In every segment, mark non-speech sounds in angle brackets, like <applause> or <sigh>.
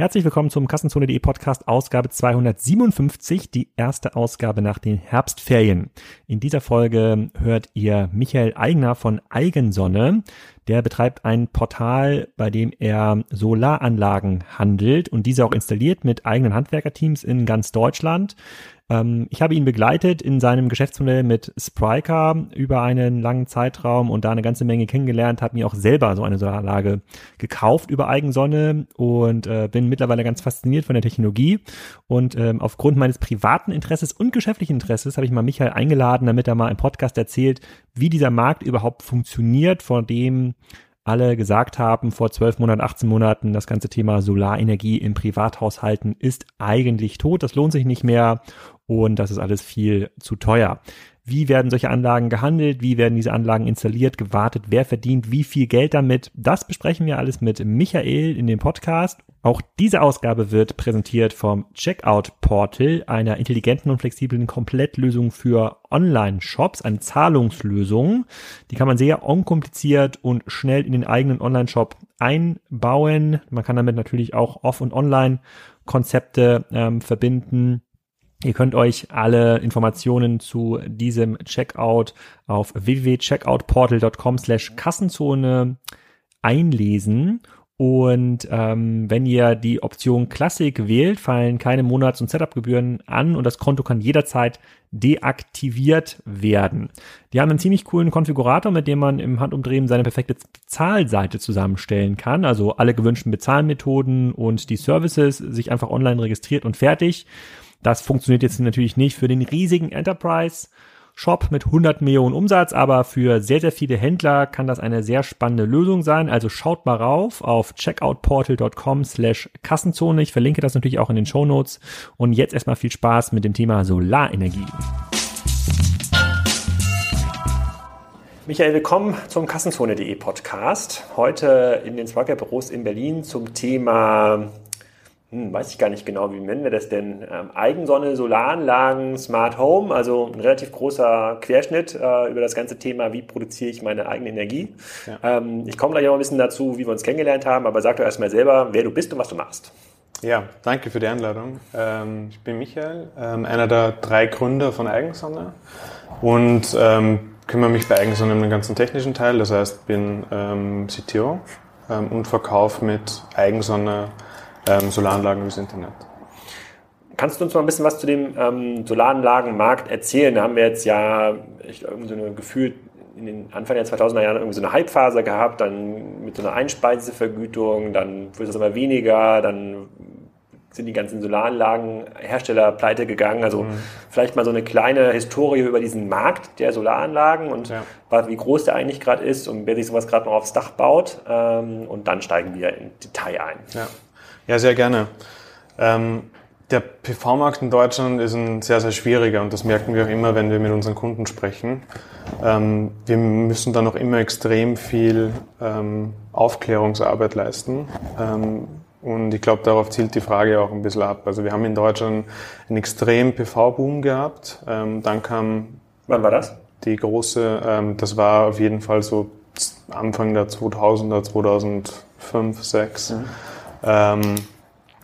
Herzlich willkommen zum Kassenzone.de Podcast Ausgabe 257, die erste Ausgabe nach den Herbstferien. In dieser Folge hört ihr Michael Eigner von Eigensonne. Der betreibt ein Portal, bei dem er Solaranlagen handelt und diese auch installiert mit eigenen Handwerkerteams in ganz Deutschland. Ähm, ich habe ihn begleitet in seinem Geschäftsmodell mit Spryker über einen langen Zeitraum und da eine ganze Menge kennengelernt, habe mir auch selber so eine Solaranlage gekauft über Eigensonne und äh, bin mittlerweile ganz fasziniert von der Technologie. Und ähm, aufgrund meines privaten Interesses und geschäftlichen Interesses habe ich mal Michael eingeladen, damit er mal im Podcast erzählt, wie dieser Markt überhaupt funktioniert, vor dem alle gesagt haben vor 12 Monaten, 18 Monaten, das ganze Thema Solarenergie in Privathaushalten ist eigentlich tot, das lohnt sich nicht mehr und das ist alles viel zu teuer. Wie werden solche Anlagen gehandelt? Wie werden diese Anlagen installiert, gewartet? Wer verdient wie viel Geld damit? Das besprechen wir alles mit Michael in dem Podcast. Auch diese Ausgabe wird präsentiert vom Checkout Portal, einer intelligenten und flexiblen Komplettlösung für Online-Shops, eine Zahlungslösung. Die kann man sehr unkompliziert und schnell in den eigenen Online-Shop einbauen. Man kann damit natürlich auch Off- und Online-Konzepte ähm, verbinden. Ihr könnt euch alle Informationen zu diesem Checkout auf www.checkoutportal.com slash Kassenzone einlesen. Und ähm, wenn ihr die Option Classic wählt, fallen keine Monats- und Setup-Gebühren an und das Konto kann jederzeit deaktiviert werden. Die haben einen ziemlich coolen Konfigurator, mit dem man im Handumdrehen seine perfekte Bezahlseite zusammenstellen kann. Also alle gewünschten Bezahlmethoden und die Services sich einfach online registriert und fertig. Das funktioniert jetzt natürlich nicht für den riesigen Enterprise Shop mit 100 Millionen Umsatz, aber für sehr, sehr viele Händler kann das eine sehr spannende Lösung sein. Also schaut mal rauf auf checkoutportal.com slash Kassenzone. Ich verlinke das natürlich auch in den Show Notes. Und jetzt erstmal viel Spaß mit dem Thema Solarenergie. Michael, willkommen zum Kassenzone.de Podcast. Heute in den Swagger Büros in Berlin zum Thema hm, weiß ich gar nicht genau, wie nennen wir das denn? Ähm, Eigensonne, Solaranlagen, Smart Home, also ein relativ großer Querschnitt äh, über das ganze Thema, wie produziere ich meine eigene Energie. Ja. Ähm, ich komme gleich noch ein bisschen dazu, wie wir uns kennengelernt haben, aber sag doch erstmal selber, wer du bist und was du machst. Ja, danke für die Einladung. Ähm, ich bin Michael, ähm, einer der drei Gründer von Eigensonne und ähm, kümmere mich bei Eigensonne um den ganzen technischen Teil, das heißt, bin ähm, CTO und verkaufe mit Eigensonne ähm, Solaranlagen übers Internet. Kannst du uns mal ein bisschen was zu dem ähm, Solaranlagenmarkt erzählen? Da haben wir jetzt ja ich, irgendwie so eine gefühlt in den Anfang der 2000er Jahre irgendwie so eine Hypephase gehabt, dann mit so einer Einspeisevergütung, dann wurde es immer weniger, dann sind die ganzen Solaranlagenhersteller pleite gegangen. Also mhm. vielleicht mal so eine kleine Historie über diesen Markt der Solaranlagen und ja. wie groß der eigentlich gerade ist und wer sich sowas gerade noch aufs Dach baut. Ähm, und dann steigen wir in Detail ein. Ja. Ja, sehr gerne. Ähm, der PV-Markt in Deutschland ist ein sehr, sehr schwieriger und das merken wir auch immer, wenn wir mit unseren Kunden sprechen. Ähm, wir müssen da noch immer extrem viel ähm, Aufklärungsarbeit leisten. Ähm, und ich glaube, darauf zielt die Frage auch ein bisschen ab. Also wir haben in Deutschland einen extremen PV-Boom gehabt. Ähm, dann kam... Wann war das? Die große, ähm, das war auf jeden Fall so Anfang der 2000er, 2005, 2006. Mhm. Ähm,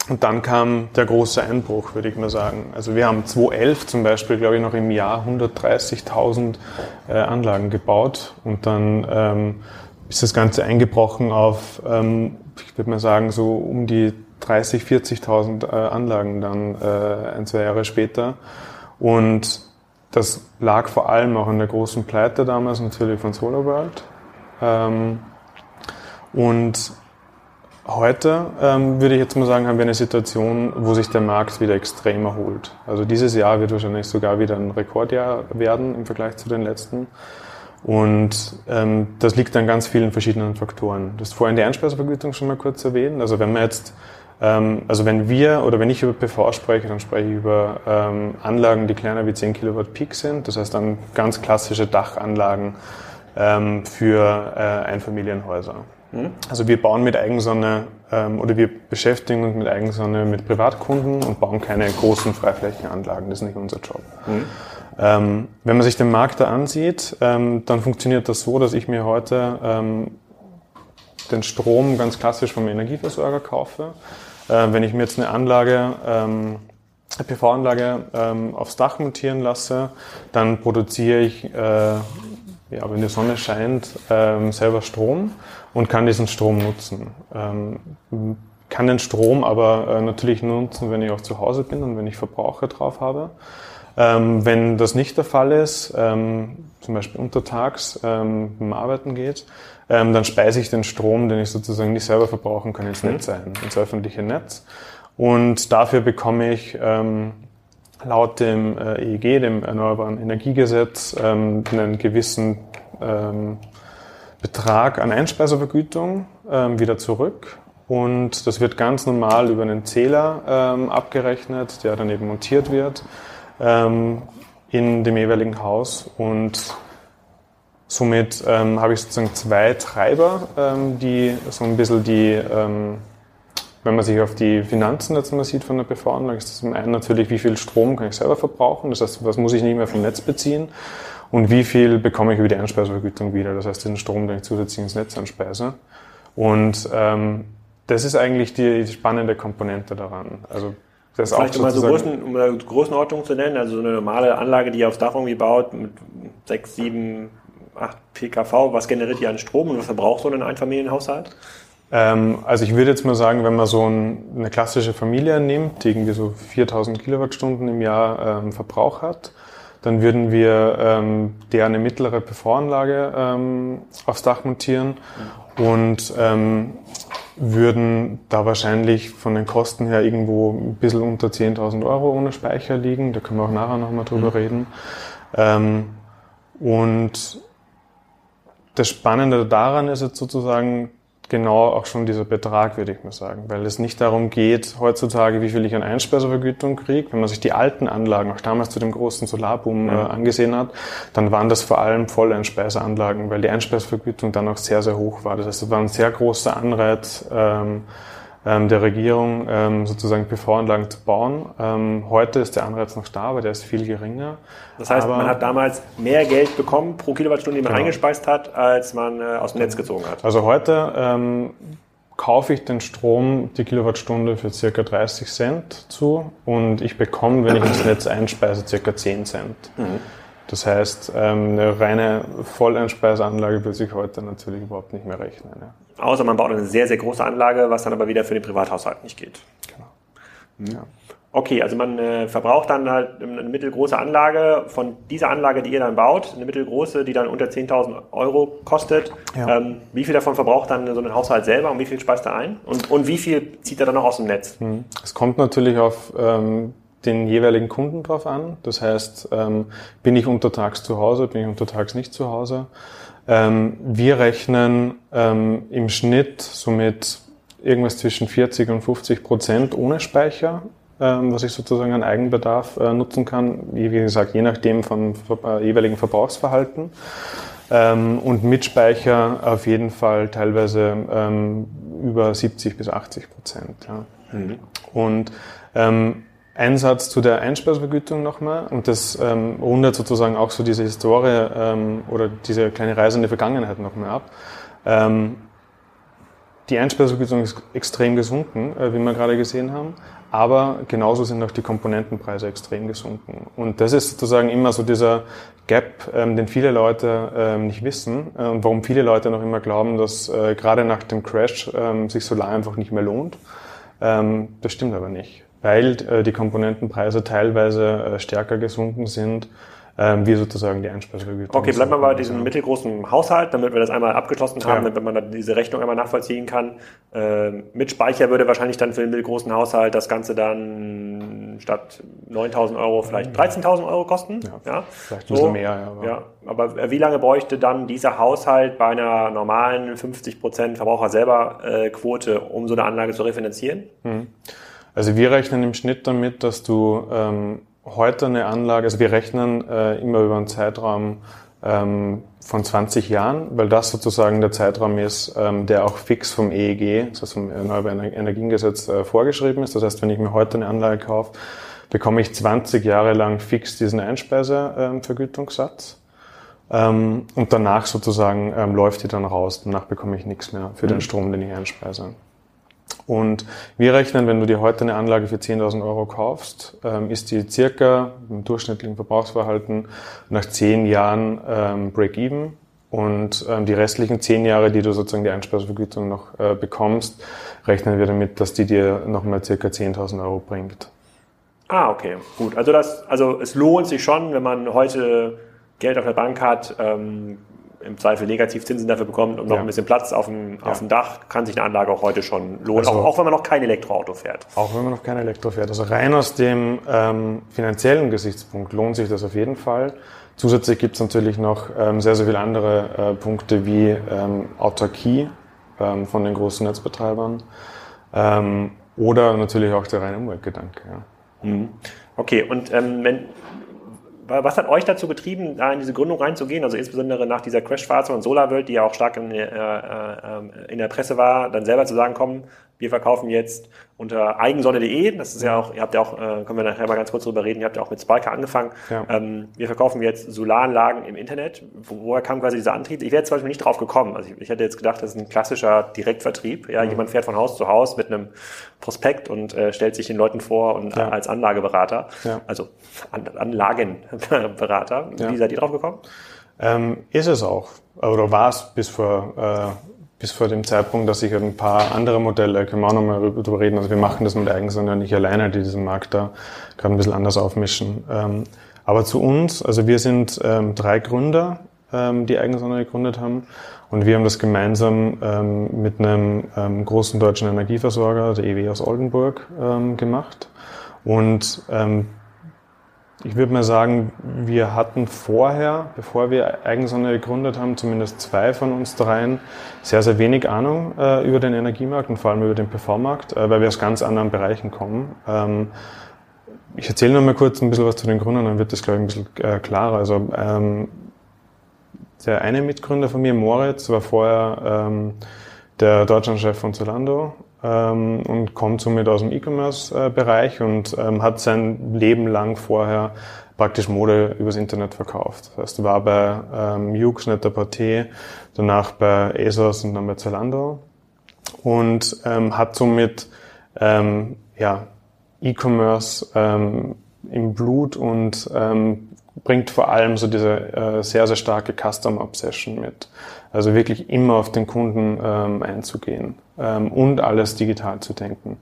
und dann kam der große Einbruch, würde ich mal sagen. Also wir haben 2011 zum Beispiel, glaube ich, noch im Jahr 130.000 äh, Anlagen gebaut und dann ähm, ist das Ganze eingebrochen auf, ähm, ich würde mal sagen, so um die 30, 40.000 äh, Anlagen dann äh, ein, zwei Jahre später. Und das lag vor allem auch an der großen Pleite damals natürlich von SolarWorld. Ähm, und Heute ähm, würde ich jetzt mal sagen, haben wir eine Situation, wo sich der Markt wieder extrem erholt. Also dieses Jahr wird wahrscheinlich sogar wieder ein Rekordjahr werden im Vergleich zu den letzten. Und ähm, das liegt an ganz vielen verschiedenen Faktoren. Du hast vorhin die Einspeisevergütung schon mal kurz erwähnt. Also wenn man jetzt, ähm, also wenn wir oder wenn ich über PV spreche, dann spreche ich über ähm, Anlagen, die kleiner wie 10 Kilowatt Peak sind. Das heißt dann ganz klassische Dachanlagen ähm, für äh, Einfamilienhäuser. Also wir bauen mit Eigensonne ähm, oder wir beschäftigen uns mit Eigensonne mit Privatkunden und bauen keine großen Freiflächenanlagen. Das ist nicht unser Job. Mhm. Ähm, wenn man sich den Markt da ansieht, ähm, dann funktioniert das so, dass ich mir heute ähm, den Strom ganz klassisch vom Energieversorger kaufe. Äh, wenn ich mir jetzt eine Anlage, ähm, eine PV-Anlage ähm, aufs Dach montieren lasse, dann produziere ich, äh, ja, wenn die Sonne scheint, selber Strom und kann diesen Strom nutzen. Ähm, kann den Strom aber äh, natürlich nutzen, wenn ich auch zu Hause bin und wenn ich Verbraucher drauf habe. Ähm, wenn das nicht der Fall ist, ähm, zum Beispiel untertags ähm, beim Arbeiten geht, ähm, dann speise ich den Strom, den ich sozusagen nicht selber verbrauchen kann, ins mhm. Netz ein, ins öffentliche Netz. Und dafür bekomme ich ähm, laut dem äh, EEG, dem Erneuerbaren Energiegesetz, ähm, einen gewissen ähm, Betrag an Einspeisevergütung ähm, wieder zurück. Und das wird ganz normal über einen Zähler ähm, abgerechnet, der dann eben montiert wird ähm, in dem jeweiligen Haus. Und somit ähm, habe ich sozusagen zwei Treiber, ähm, die so ein bisschen die, ähm, wenn man sich auf die Finanzen jetzt mal sieht von der PV-Anlage, ist das zum einen natürlich, wie viel Strom kann ich selber verbrauchen, das heißt, was muss ich nicht mehr vom Netz beziehen und wie viel bekomme ich über die Einspeisevergütung wieder, das heißt, den Strom, den ich zusätzlich ins Netz einspeise. Und ähm, das ist eigentlich die, spannende Komponente daran. Also das Vielleicht mal so Größen, um eine Größenordnung zu nennen, also so eine normale Anlage, die ihr aufs Dach irgendwie baut, mit 6, 7, 8 PKV, was generiert die an Strom und was verbraucht so ein Einfamilienhaushalt? Ähm, also ich würde jetzt mal sagen, wenn man so ein, eine klassische Familie nimmt, die irgendwie so 4000 Kilowattstunden im Jahr ähm, Verbrauch hat, dann würden wir ähm, der eine mittlere PV-Anlage ähm, aufs Dach montieren und ähm, würden da wahrscheinlich von den Kosten her irgendwo ein bisschen unter 10.000 Euro ohne Speicher liegen. Da können wir auch nachher nochmal drüber mhm. reden. Ähm, und das Spannende daran ist jetzt sozusagen, genau auch schon dieser Betrag, würde ich mal sagen, weil es nicht darum geht, heutzutage, wie viel ich an Einspeisevergütung kriege. Wenn man sich die alten Anlagen, auch damals zu dem großen Solarboom äh, angesehen hat, dann waren das vor allem Volleinspeiseanlagen, weil die Einspeisevergütung dann auch sehr, sehr hoch war. Das heißt, es war ein sehr großer Anreiz, ähm, der Regierung, ähm, sozusagen PV-Anlagen zu bauen. Ähm, heute ist der Anreiz noch da, aber der ist viel geringer. Das heißt, aber, man hat damals mehr Geld bekommen pro Kilowattstunde, die man genau. eingespeist hat, als man äh, aus dem Netz gezogen hat. Also heute ähm, kaufe ich den Strom die Kilowattstunde für circa 30 Cent zu und ich bekomme, wenn ich ins Netz einspeise, circa 10 Cent. Mhm. Das heißt, ähm, eine reine Volleinspeiseanlage will sich heute natürlich überhaupt nicht mehr rechnen. Ja. Außer man baut eine sehr, sehr große Anlage, was dann aber wieder für den Privathaushalt nicht geht. Genau. Ja. Okay, also man äh, verbraucht dann halt eine mittelgroße Anlage. Von dieser Anlage, die ihr dann baut, eine mittelgroße, die dann unter 10.000 Euro kostet, ja. ähm, wie viel davon verbraucht dann so ein Haushalt selber und wie viel speist er ein? Und, und wie viel zieht er dann noch aus dem Netz? Mhm. Es kommt natürlich auf ähm, den jeweiligen Kunden drauf an. Das heißt, ähm, bin ich untertags zu Hause, bin ich untertags nicht zu Hause. Ähm, wir rechnen ähm, im Schnitt somit irgendwas zwischen 40 und 50 Prozent ohne Speicher, ähm, was ich sozusagen an Eigenbedarf äh, nutzen kann. Wie gesagt, je nachdem vom äh, jeweiligen Verbrauchsverhalten. Ähm, und mit Speicher auf jeden Fall teilweise ähm, über 70 bis 80 Prozent. Ja. Mhm. Und ähm, Einsatz zu der Einspeisevergütung nochmal und das ähm, rundet sozusagen auch so diese Historie ähm, oder diese kleine Reise in die Vergangenheit nochmal ab. Ähm, die Einspeisevergütung ist extrem gesunken, äh, wie wir gerade gesehen haben, aber genauso sind auch die Komponentenpreise extrem gesunken. Und das ist sozusagen immer so dieser Gap, ähm, den viele Leute ähm, nicht wissen äh, und warum viele Leute noch immer glauben, dass äh, gerade nach dem Crash ähm, sich Solar einfach nicht mehr lohnt. Ähm, das stimmt aber nicht weil äh, die Komponentenpreise teilweise äh, stärker gesunken sind, ähm, wie sozusagen die Einspeisevergütung. Okay, bleiben wir bei diesem mittelgroßen Haushalt, damit wir das einmal abgeschlossen haben, ja. damit man dann diese Rechnung einmal nachvollziehen kann. Äh, mit Speicher würde wahrscheinlich dann für den mittelgroßen Haushalt das Ganze dann statt 9.000 Euro vielleicht 13.000 Euro kosten. Ja, ja. vielleicht ein so, mehr. Ja, aber. ja, aber wie lange bräuchte dann dieser Haushalt bei einer normalen 50% Verbraucher selber äh, Quote, um so eine Anlage zu refinanzieren? Mhm. Also wir rechnen im Schnitt damit, dass du ähm, heute eine Anlage, also wir rechnen äh, immer über einen Zeitraum ähm, von 20 Jahren, weil das sozusagen der Zeitraum ist, ähm, der auch fix vom EEG, also vom Erneuerbaren Energiengesetz, äh, vorgeschrieben ist. Das heißt, wenn ich mir heute eine Anlage kaufe, bekomme ich 20 Jahre lang fix diesen Einspeisevergütungssatz. Ähm, und danach sozusagen ähm, läuft die dann raus. Danach bekomme ich nichts mehr für den mhm. Strom, den ich einspeise. Und wir rechnen, wenn du dir heute eine Anlage für 10.000 Euro kaufst, ähm, ist die circa im durchschnittlichen Verbrauchsverhalten nach 10 Jahren ähm, Break-Even. Und ähm, die restlichen 10 Jahre, die du sozusagen die Einspeisevergütung noch äh, bekommst, rechnen wir damit, dass die dir nochmal circa 10.000 Euro bringt. Ah, okay, gut. Also das, also es lohnt sich schon, wenn man heute Geld auf der Bank hat, im Zweifel Negativzinsen dafür bekommt und noch ja. ein bisschen Platz auf dem, ja. auf dem Dach, kann sich eine Anlage auch heute schon lohnen, also, auch, auch, wenn man noch kein Elektroauto fährt. Auch wenn man noch kein Elektro fährt. Also rein aus dem ähm, finanziellen Gesichtspunkt lohnt sich das auf jeden Fall. Zusätzlich gibt es natürlich noch ähm, sehr, sehr viele andere äh, Punkte wie ähm, Autarkie ähm, von den großen Netzbetreibern ähm, oder natürlich auch der reine Umweltgedanke. Ja. Mhm. Okay, und ähm, wenn, was hat euch dazu getrieben, da in diese Gründung reinzugehen? Also insbesondere nach dieser Crashphase und SolarWorld, die ja auch stark in, äh, äh, in der Presse war, dann selber zu sagen, komm, wir verkaufen jetzt unter eigensonne.de, das ist ja auch, ihr habt ja auch, äh, können wir nachher mal ganz kurz drüber reden, ihr habt ja auch mit Spiker angefangen. Ja. Ähm, wir verkaufen jetzt Solaranlagen im Internet. Wo, woher kam quasi dieser Antrieb? Ich wäre jetzt zum Beispiel nicht drauf gekommen. Also ich, ich hätte jetzt gedacht, das ist ein klassischer Direktvertrieb. Ja, mhm. jemand fährt von Haus zu Haus mit einem Prospekt und äh, stellt sich den Leuten vor und ja. als Anlageberater, ja. also An Anlagenberater. Wie seid ihr drauf gekommen? Ähm, ist es auch. Oder war es bis vor äh, bis vor dem Zeitpunkt, dass ich ein paar andere Modelle, können wir auch nochmal drüber reden, also wir machen das mit Eigensonder nicht alleine, die diesen Markt da gerade ein bisschen anders aufmischen. Ähm, aber zu uns, also wir sind ähm, drei Gründer, ähm, die Eigensonder gegründet haben und wir haben das gemeinsam mit einem großen deutschen Energieversorger, der EW aus Oldenburg, gemacht. Und ich würde mal sagen, wir hatten vorher, bevor wir Eigensonne gegründet haben, zumindest zwei von uns dreien, sehr, sehr wenig Ahnung äh, über den Energiemarkt und vor allem über den PV-Markt, äh, weil wir aus ganz anderen Bereichen kommen. Ähm, ich erzähle noch mal kurz ein bisschen was zu den Gründern, dann wird das, glaube ich, ein bisschen äh, klarer. Also ähm, der eine Mitgründer von mir, Moritz, war vorher ähm, der Deutschlandchef von Zalando ähm, und kommt somit aus dem E-Commerce-Bereich und ähm, hat sein Leben lang vorher praktisch Mode übers Internet verkauft. Das heißt, war bei ähm, Yux, Net-a-Porter, danach bei ASOS und dann bei Zalando und ähm, hat somit ähm, ja, E-Commerce ähm, im Blut und ähm, bringt vor allem so diese äh, sehr, sehr starke Custom Obsession mit. Also wirklich immer auf den Kunden ähm, einzugehen ähm, und alles digital zu denken.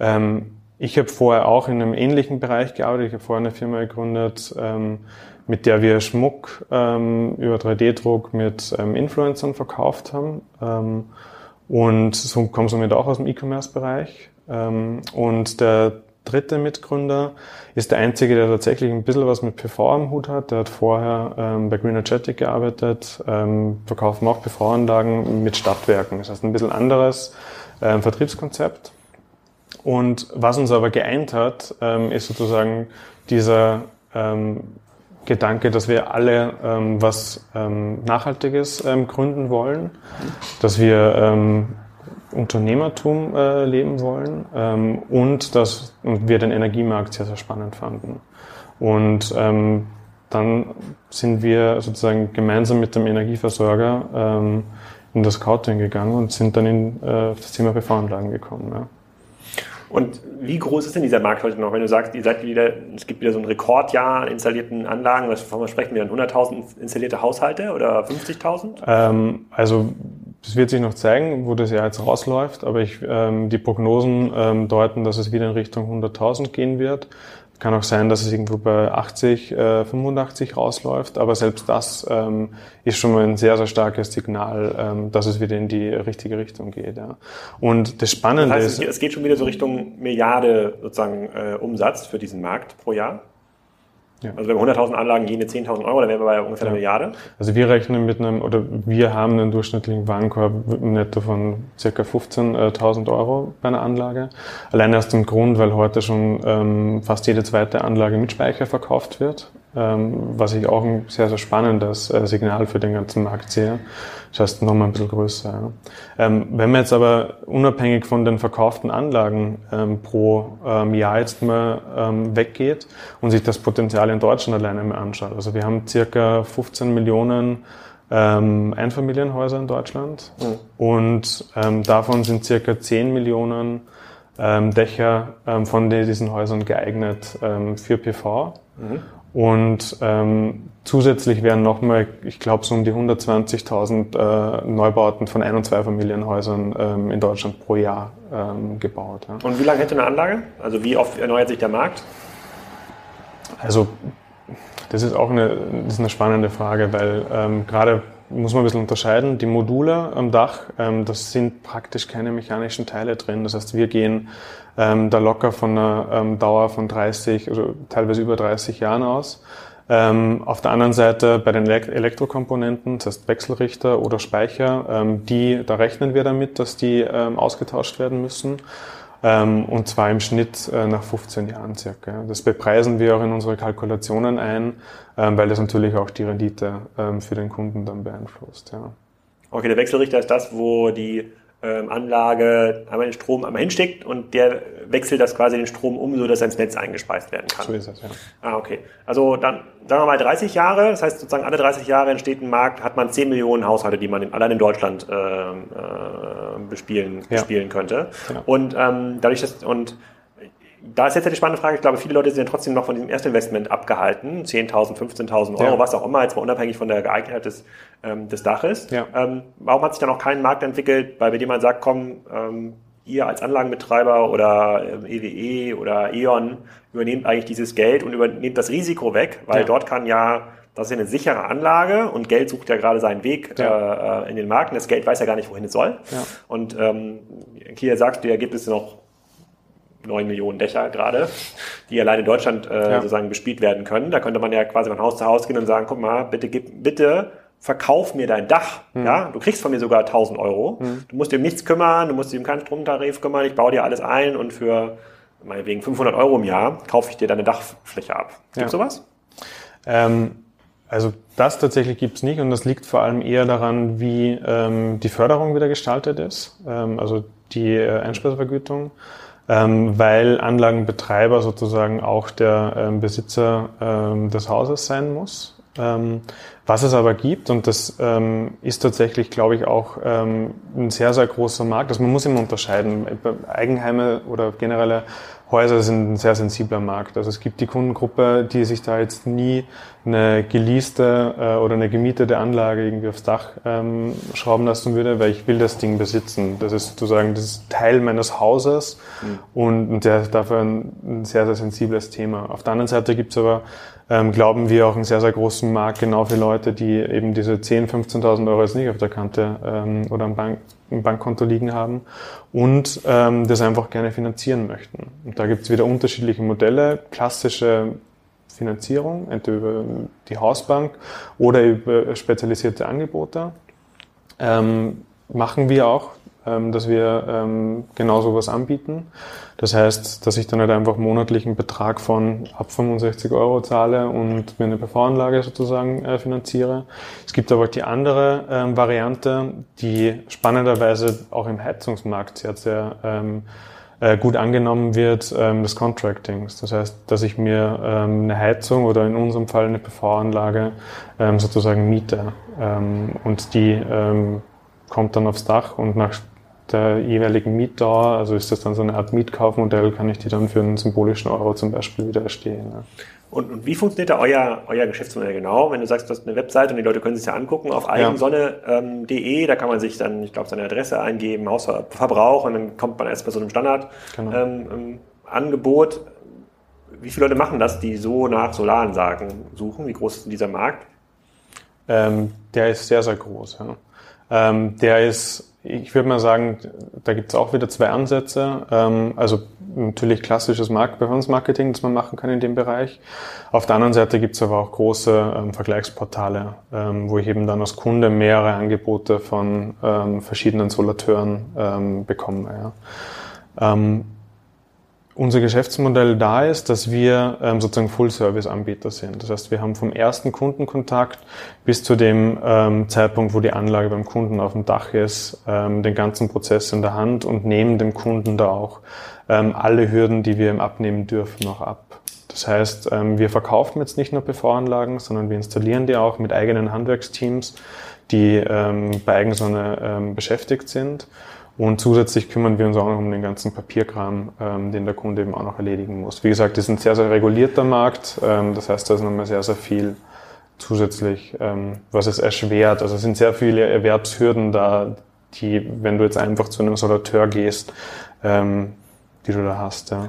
Ähm, ich habe vorher auch in einem ähnlichen Bereich gearbeitet. Ich habe vorher eine Firma gegründet, ähm, mit der wir Schmuck ähm, über 3D-Druck mit ähm, Influencern verkauft haben. Ähm, und so komme somit auch aus dem E-Commerce-Bereich. Ähm, und der dritte Mitgründer ist der einzige, der tatsächlich ein bisschen was mit PV am Hut hat. Der hat vorher ähm, bei Greenergetic gearbeitet, ähm, verkaufen auch PV-Anlagen mit Stadtwerken. Das heißt ein bisschen anderes ähm, Vertriebskonzept. Und was uns aber geeint hat, ähm, ist sozusagen dieser ähm, Gedanke, dass wir alle ähm, was ähm, Nachhaltiges ähm, gründen wollen, dass wir ähm, Unternehmertum äh, leben wollen ähm, und dass wir den Energiemarkt sehr, sehr spannend fanden. Und ähm, dann sind wir sozusagen gemeinsam mit dem Energieversorger ähm, in das Scouting gegangen und sind dann in äh, das Thema PV-Anlagen gekommen. Ja. Und wie groß ist denn dieser Markt heute noch? Wenn du sagst, ihr seid wieder, es gibt wieder so ein Rekordjahr an installierten Anlagen, was sprechen wir dann 100.000 installierte Haushalte oder 50.000? Ähm, also das wird sich noch zeigen, wo das Jahr jetzt rausläuft, aber ich, ähm, die Prognosen ähm, deuten, dass es wieder in Richtung 100.000 gehen wird. Kann auch sein, dass es irgendwo bei 80, äh, 85 rausläuft, aber selbst das ähm, ist schon mal ein sehr, sehr starkes Signal, ähm, dass es wieder in die richtige Richtung geht. Ja. Und das Spannende das heißt, ist... Es geht schon wieder so Richtung Milliarde sozusagen äh, Umsatz für diesen Markt pro Jahr? Ja. Also wenn wir 100.000 Anlagen jene 10.000 Euro, dann wären wir bei ungefähr ja. einer Milliarde. Also wir rechnen mit einem, oder wir haben einen durchschnittlichen Warenkorb netto von circa 15.000 Euro bei einer Anlage. Alleine aus dem Grund, weil heute schon ähm, fast jede zweite Anlage mit Speicher verkauft wird was ich auch ein sehr, sehr spannendes äh, Signal für den ganzen Markt sehe. Das heißt, nochmal ein bisschen größer. Ähm, wenn man jetzt aber unabhängig von den verkauften Anlagen ähm, pro ähm, Jahr jetzt mal ähm, weggeht und sich das Potenzial in Deutschland alleine mal anschaut. Also wir haben circa 15 Millionen ähm, Einfamilienhäuser in Deutschland mhm. und ähm, davon sind circa 10 Millionen ähm, Dächer ähm, von diesen Häusern geeignet ähm, für PV. Mhm. Und ähm, zusätzlich werden nochmal, ich glaube, so um die 120.000 äh, Neubauten von Ein- und Zweifamilienhäusern ähm, in Deutschland pro Jahr ähm, gebaut. Ja. Und wie lange hätte eine Anlage? Also wie oft erneuert sich der Markt? Also das ist auch eine, das ist eine spannende Frage, weil ähm, gerade muss man ein bisschen unterscheiden. Die Module am Dach, ähm, das sind praktisch keine mechanischen Teile drin. Das heißt, wir gehen ähm, da locker von einer ähm, Dauer von 30 oder also teilweise über 30 Jahren aus. Ähm, auf der anderen Seite bei den Elektrokomponenten, das heißt Wechselrichter oder Speicher, ähm, die, da rechnen wir damit, dass die ähm, ausgetauscht werden müssen. Ähm, und zwar im Schnitt äh, nach 15 Jahren circa. Das bepreisen wir auch in unsere Kalkulationen ein, ähm, weil das natürlich auch die Rendite ähm, für den Kunden dann beeinflusst. Ja. Okay, der Wechselrichter ist das, wo die ähm, Anlage einmal den Strom einmal hinsteckt und der wechselt das quasi den Strom um, so dass er ins Netz eingespeist werden kann. So ist es, ja. Ah, okay. Also dann sagen wir mal 30 Jahre, das heißt sozusagen alle 30 Jahre entsteht ein Markt, hat man 10 Millionen Haushalte, die man in, allein in Deutschland äh, äh, bespielen, ja. bespielen könnte. Genau. Und ähm, dadurch, dass und da ist jetzt die spannende Frage, ich glaube, viele Leute sind ja trotzdem noch von diesem Erstinvestment abgehalten, 10.000, 15.000 Euro, ja. was auch immer, jetzt mal unabhängig von der Geeignetheit des, ähm, des Daches. Ja. Ähm, warum hat sich da noch kein Markt entwickelt, bei dem man sagt, komm, ähm, ihr als Anlagenbetreiber oder EWE ähm, e oder E.ON übernehmt eigentlich dieses Geld und übernehmt das Risiko weg, weil ja. dort kann ja das ist ja eine sichere Anlage und Geld sucht ja gerade seinen Weg ja. äh, in den Markt und das Geld weiß ja gar nicht, wohin es soll. Ja. Und ähm, hier sagst du, ja, gibt es noch neun Millionen Dächer gerade, die allein in Deutschland äh, ja. sozusagen bespielt werden können. Da könnte man ja quasi von Haus zu Haus gehen und sagen, guck mal, bitte gib, bitte verkauf mir dein Dach. Mhm. Ja, du kriegst von mir sogar 1000 Euro. Mhm. Du musst dir um nichts kümmern, du musst dir um keinen Stromtarif kümmern. Ich baue dir alles ein und für meinetwegen 500 Euro im Jahr kaufe ich dir deine Dachfläche ab. Gibt ja. sowas? Ähm, also das tatsächlich gibt's nicht und das liegt vor allem eher daran, wie ähm, die Förderung wieder gestaltet ist. Ähm, also die äh, Einspeisevergütung ähm, weil Anlagenbetreiber sozusagen auch der ähm, Besitzer ähm, des Hauses sein muss. Ähm, was es aber gibt, und das ähm, ist tatsächlich, glaube ich, auch ähm, ein sehr, sehr großer Markt, also man muss immer unterscheiden. Eigenheime oder generelle Häuser sind ein sehr sensibler Markt. Also es gibt die Kundengruppe, die sich da jetzt nie eine geleaste äh, oder eine gemietete Anlage irgendwie aufs Dach ähm, schrauben lassen würde, weil ich will das Ding besitzen. Das ist sozusagen das ist Teil meines Hauses mhm. und, der dafür ein, ein, sehr, sehr sensibles Thema. Auf der anderen Seite gibt es aber, ähm, glauben wir, auch einen sehr, sehr großen Markt genau für Leute, die eben diese 10.000, 15.000 Euro jetzt nicht auf der Kante ähm, oder am Bank, im Bankkonto liegen haben und ähm, das einfach gerne finanzieren möchten. Und da gibt es wieder unterschiedliche Modelle, klassische Finanzierung, entweder über die Hausbank oder über spezialisierte Angebote. Ähm, machen wir auch ähm, dass wir ähm, genau sowas anbieten. Das heißt, dass ich dann halt einfach monatlichen Betrag von ab 65 Euro zahle und mir eine PV-Anlage sozusagen äh, finanziere. Es gibt aber die andere ähm, Variante, die spannenderweise auch im Heizungsmarkt sehr, sehr ähm, äh, gut angenommen wird, ähm, des Contractings. Das heißt, dass ich mir ähm, eine Heizung oder in unserem Fall eine PV-Anlage ähm, sozusagen miete ähm, und die ähm, kommt dann aufs Dach und nach der jeweiligen Mietdauer, also ist das dann so eine Art Mietkaufmodell, kann ich die dann für einen symbolischen Euro zum Beispiel wieder erstehen. Ja. Und, und, wie funktioniert da euer, euer Geschäftsmodell genau? Wenn du sagst, du hast eine Webseite und die Leute können sich ja angucken auf eigensonne.de, ähm, da kann man sich dann, ich glaube, seine Adresse eingeben, Hausverbrauch und dann kommt man erst bei so einem Standardangebot. Genau. Ähm, wie viele Leute machen das, die so nach Solaransagen suchen? Wie groß ist dieser Markt? Ähm, der ist sehr, sehr groß. Ja. Ähm, der ist ich würde mal sagen, da gibt es auch wieder zwei Ansätze. Ähm, also natürlich klassisches Performance-Marketing, das man machen kann in dem Bereich. Auf der anderen Seite gibt es aber auch große ähm, Vergleichsportale, ähm, wo ich eben dann als Kunde mehrere Angebote von verschiedenen Solateuren bekomme. Unser Geschäftsmodell da ist, dass wir ähm, sozusagen Full-Service-Anbieter sind. Das heißt, wir haben vom ersten Kundenkontakt bis zu dem ähm, Zeitpunkt, wo die Anlage beim Kunden auf dem Dach ist, ähm, den ganzen Prozess in der Hand und nehmen dem Kunden da auch ähm, alle Hürden, die wir ihm abnehmen dürfen, noch ab. Das heißt, ähm, wir verkaufen jetzt nicht nur PV-Anlagen, sondern wir installieren die auch mit eigenen Handwerksteams die ähm, bei Eigensonne ähm, beschäftigt sind. Und zusätzlich kümmern wir uns auch noch um den ganzen Papierkram, ähm, den der Kunde eben auch noch erledigen muss. Wie gesagt, das ist ein sehr, sehr regulierter Markt. Ähm, das heißt, da ist nochmal sehr, sehr viel zusätzlich, ähm, was es erschwert. Also es sind sehr viele Erwerbshürden da, die, wenn du jetzt einfach zu einem Solateur gehst, ähm, die du da hast. Ja.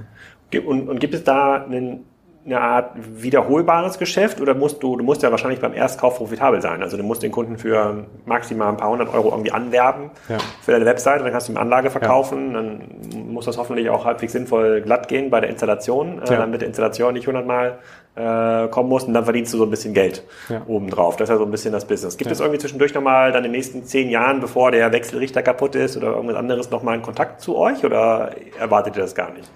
Und, und gibt es da einen eine Art wiederholbares Geschäft oder musst du, du musst ja wahrscheinlich beim Erstkauf profitabel sein. Also du musst den Kunden für maximal ein paar hundert Euro irgendwie anwerben ja. für deine Webseite, dann kannst du ihm Anlage verkaufen, ja. dann muss das hoffentlich auch halbwegs sinnvoll glatt gehen bei der Installation, äh, ja. damit der Installation nicht hundertmal äh, kommen muss und dann verdienst du so ein bisschen Geld ja. obendrauf. Das ist ja so ein bisschen das Business. Gibt es irgendwie zwischendurch nochmal dann in den nächsten zehn Jahren, bevor der Wechselrichter kaputt ist oder irgendwas anderes, nochmal einen Kontakt zu euch oder erwartet ihr das gar nicht?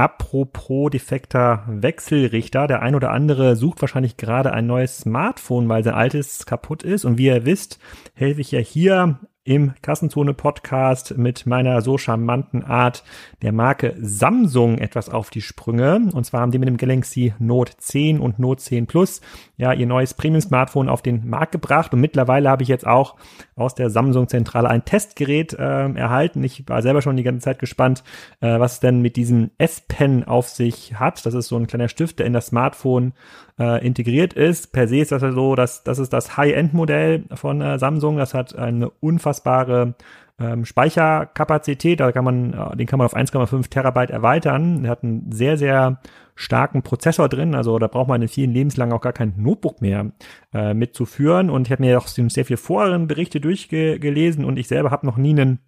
Apropos defekter Wechselrichter, der ein oder andere sucht wahrscheinlich gerade ein neues Smartphone, weil sein altes kaputt ist. Und wie ihr wisst, helfe ich ja hier im Kassenzone-Podcast mit meiner so charmanten Art der Marke Samsung etwas auf die Sprünge. Und zwar haben die mit dem Galaxy Note 10 und Note 10 Plus ja ihr neues Premium-Smartphone auf den Markt gebracht. Und mittlerweile habe ich jetzt auch aus der Samsung-Zentrale ein Testgerät äh, erhalten. Ich war selber schon die ganze Zeit gespannt, äh, was es denn mit diesem S-Pen auf sich hat. Das ist so ein kleiner Stift, der in das Smartphone äh, integriert ist. Per se ist das ja so, dass das ist das High-End-Modell von äh, Samsung. Das hat eine unfassbare ähm, Speicherkapazität. Da kann man, äh, den kann man auf 1,5 Terabyte erweitern. Der hat einen sehr, sehr starken Prozessor drin. Also da braucht man in vielen Lebenslang auch gar kein Notebook mehr äh, mitzuführen. Und ich habe mir auch sehr viele Forenberichte durchgelesen und ich selber habe noch nie einen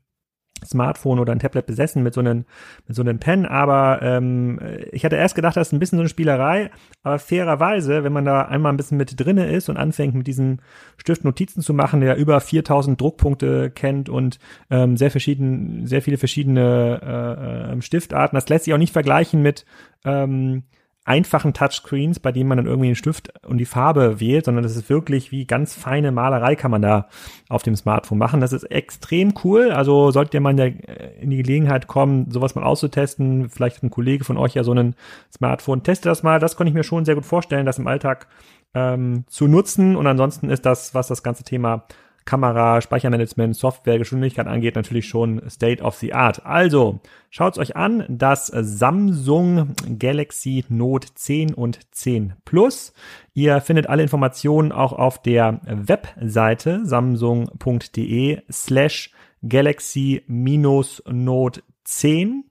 Smartphone oder ein Tablet besessen mit so einem mit so einem Pen, aber ähm, ich hatte erst gedacht, das ist ein bisschen so eine Spielerei, aber fairerweise, wenn man da einmal ein bisschen mit drinne ist und anfängt mit diesem Stift Notizen zu machen, der über 4000 Druckpunkte kennt und ähm, sehr verschieden sehr viele verschiedene äh, äh, Stiftarten, das lässt sich auch nicht vergleichen mit ähm, einfachen Touchscreens, bei denen man dann irgendwie den Stift und die Farbe wählt, sondern das ist wirklich wie ganz feine Malerei kann man da auf dem Smartphone machen. Das ist extrem cool. Also solltet ihr mal in, die Gelegenheit kommen, sowas mal auszutesten, vielleicht hat ein Kollege von euch ja so einen Smartphone, testet das mal. Das konnte ich mir schon sehr gut vorstellen, das im Alltag ähm, zu nutzen. Und ansonsten ist das, was das ganze Thema Kamera, Speichermanagement, Software, Geschwindigkeit angeht, natürlich schon State of the Art. Also, schaut's euch an, das Samsung Galaxy Note 10 und 10 Plus. Ihr findet alle Informationen auch auf der Webseite samsung.de slash Galaxy-Note 10.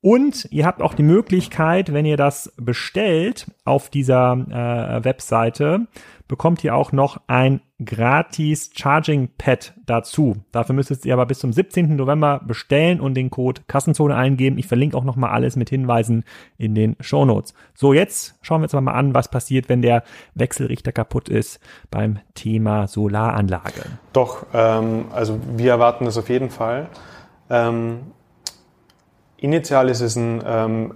Und ihr habt auch die Möglichkeit, wenn ihr das bestellt auf dieser äh, Webseite, bekommt ihr auch noch ein gratis Charging Pad dazu. Dafür müsstet ihr aber bis zum 17. November bestellen und den Code Kassenzone eingeben. Ich verlinke auch nochmal alles mit Hinweisen in den Show Notes. So, jetzt schauen wir uns mal an, was passiert, wenn der Wechselrichter kaputt ist beim Thema Solaranlage. Doch, ähm, also wir erwarten das auf jeden Fall. Ähm, initial ist es ein ähm,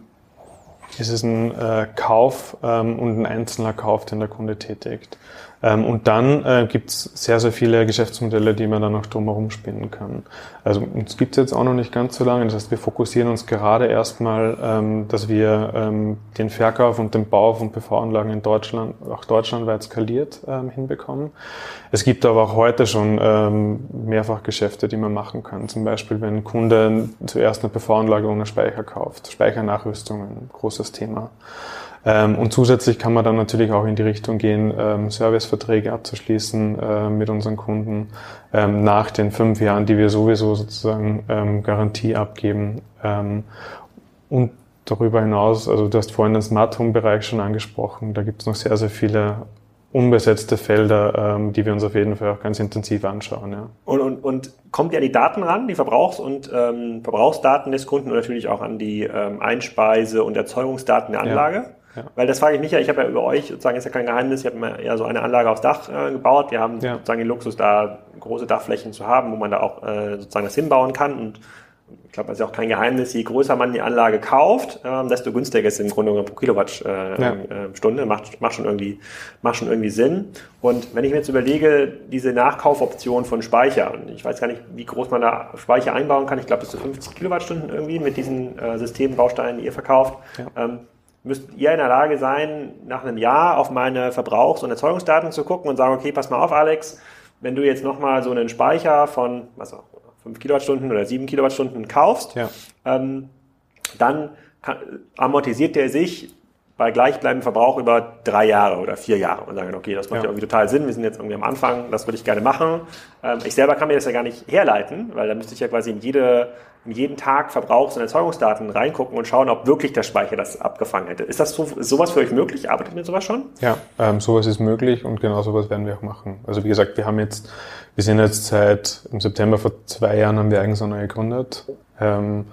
ist es ein äh, Kauf ähm, und ein einzelner Kauf, den der Kunde tätigt. Ähm, und dann äh, gibt es sehr, sehr viele Geschäftsmodelle, die man dann noch drumherum spinnen kann. Also uns gibt es jetzt auch noch nicht ganz so lange. Das heißt, wir fokussieren uns gerade erstmal, ähm, dass wir ähm, den Verkauf und den Bau von PV-Anlagen in Deutschland, auch deutschlandweit skaliert ähm, hinbekommen. Es gibt aber auch heute schon ähm, mehrfach Geschäfte, die man machen kann. Zum Beispiel, wenn ein Kunde zuerst eine PV-Anlage ohne Speicher kauft. Speichernachrüstung, ein großes Thema. Ähm, und zusätzlich kann man dann natürlich auch in die Richtung gehen, ähm, Serviceverträge abzuschließen äh, mit unseren Kunden ähm, nach den fünf Jahren, die wir sowieso sozusagen ähm, Garantie abgeben. Ähm, und darüber hinaus, also du hast vorhin den Smart Home Bereich schon angesprochen, da gibt es noch sehr, sehr viele unbesetzte Felder, ähm, die wir uns auf jeden Fall auch ganz intensiv anschauen. Ja. Und, und, und kommt ihr an die Daten ran, die Verbrauchs- und ähm, Verbrauchsdaten des Kunden und natürlich auch an die ähm, Einspeise- und Erzeugungsdaten der Anlage? Ja. Ja. Weil das frage ich mich ja, ich habe ja über euch, sozusagen ist ja kein Geheimnis, ich habe mir ja so eine Anlage aufs Dach äh, gebaut. Wir haben ja. sozusagen den Luxus, da große Dachflächen zu haben, wo man da auch äh, sozusagen das hinbauen kann. Und ich glaube, das ist ja auch kein Geheimnis, je größer man die Anlage kauft, ähm, desto günstiger ist es im Grunde pro Kilowattstunde. Äh, ja. äh, macht, macht, schon irgendwie, macht schon irgendwie Sinn. Und wenn ich mir jetzt überlege, diese Nachkaufoption von Speicher, und ich weiß gar nicht, wie groß man da Speicher einbauen kann, ich glaube bis zu 50 Kilowattstunden irgendwie mit diesen äh, Systembausteinen, die ihr verkauft. Ähm, müsst ihr in der Lage sein, nach einem Jahr auf meine Verbrauchs- und Erzeugungsdaten zu gucken und sagen, okay, pass mal auf, Alex, wenn du jetzt nochmal so einen Speicher von, was auch, 5 Kilowattstunden oder 7 Kilowattstunden kaufst, Ja. ähm, dann kann, amortisiert der sich bei gleichbleibendem Verbrauch über drei Jahre oder vier Jahre und sagen, okay, das macht ja. Ja. irgendwie total Sinn, wir sind jetzt irgendwie am Anfang, das würde ich gerne machen. Ähm, ich selber kann mir das ja gar nicht herleiten, weil da müsste ich ja quasi in, jede, in jeden Tag Verbrauchs- und Erzeugungsdaten reingucken und schauen, ob wirklich der Speicher das abgefangen hätte. Ist das so, ist sowas für euch möglich? Arbeitet ihr mit sowas schon? Ja, ähm, sowas ist möglich und genau sowas werden wir auch machen. Also wie gesagt, wir haben jetzt, wir sind jetzt seit im September vor zwei Jahren haben wir Eigensonne gegründet. Ähm,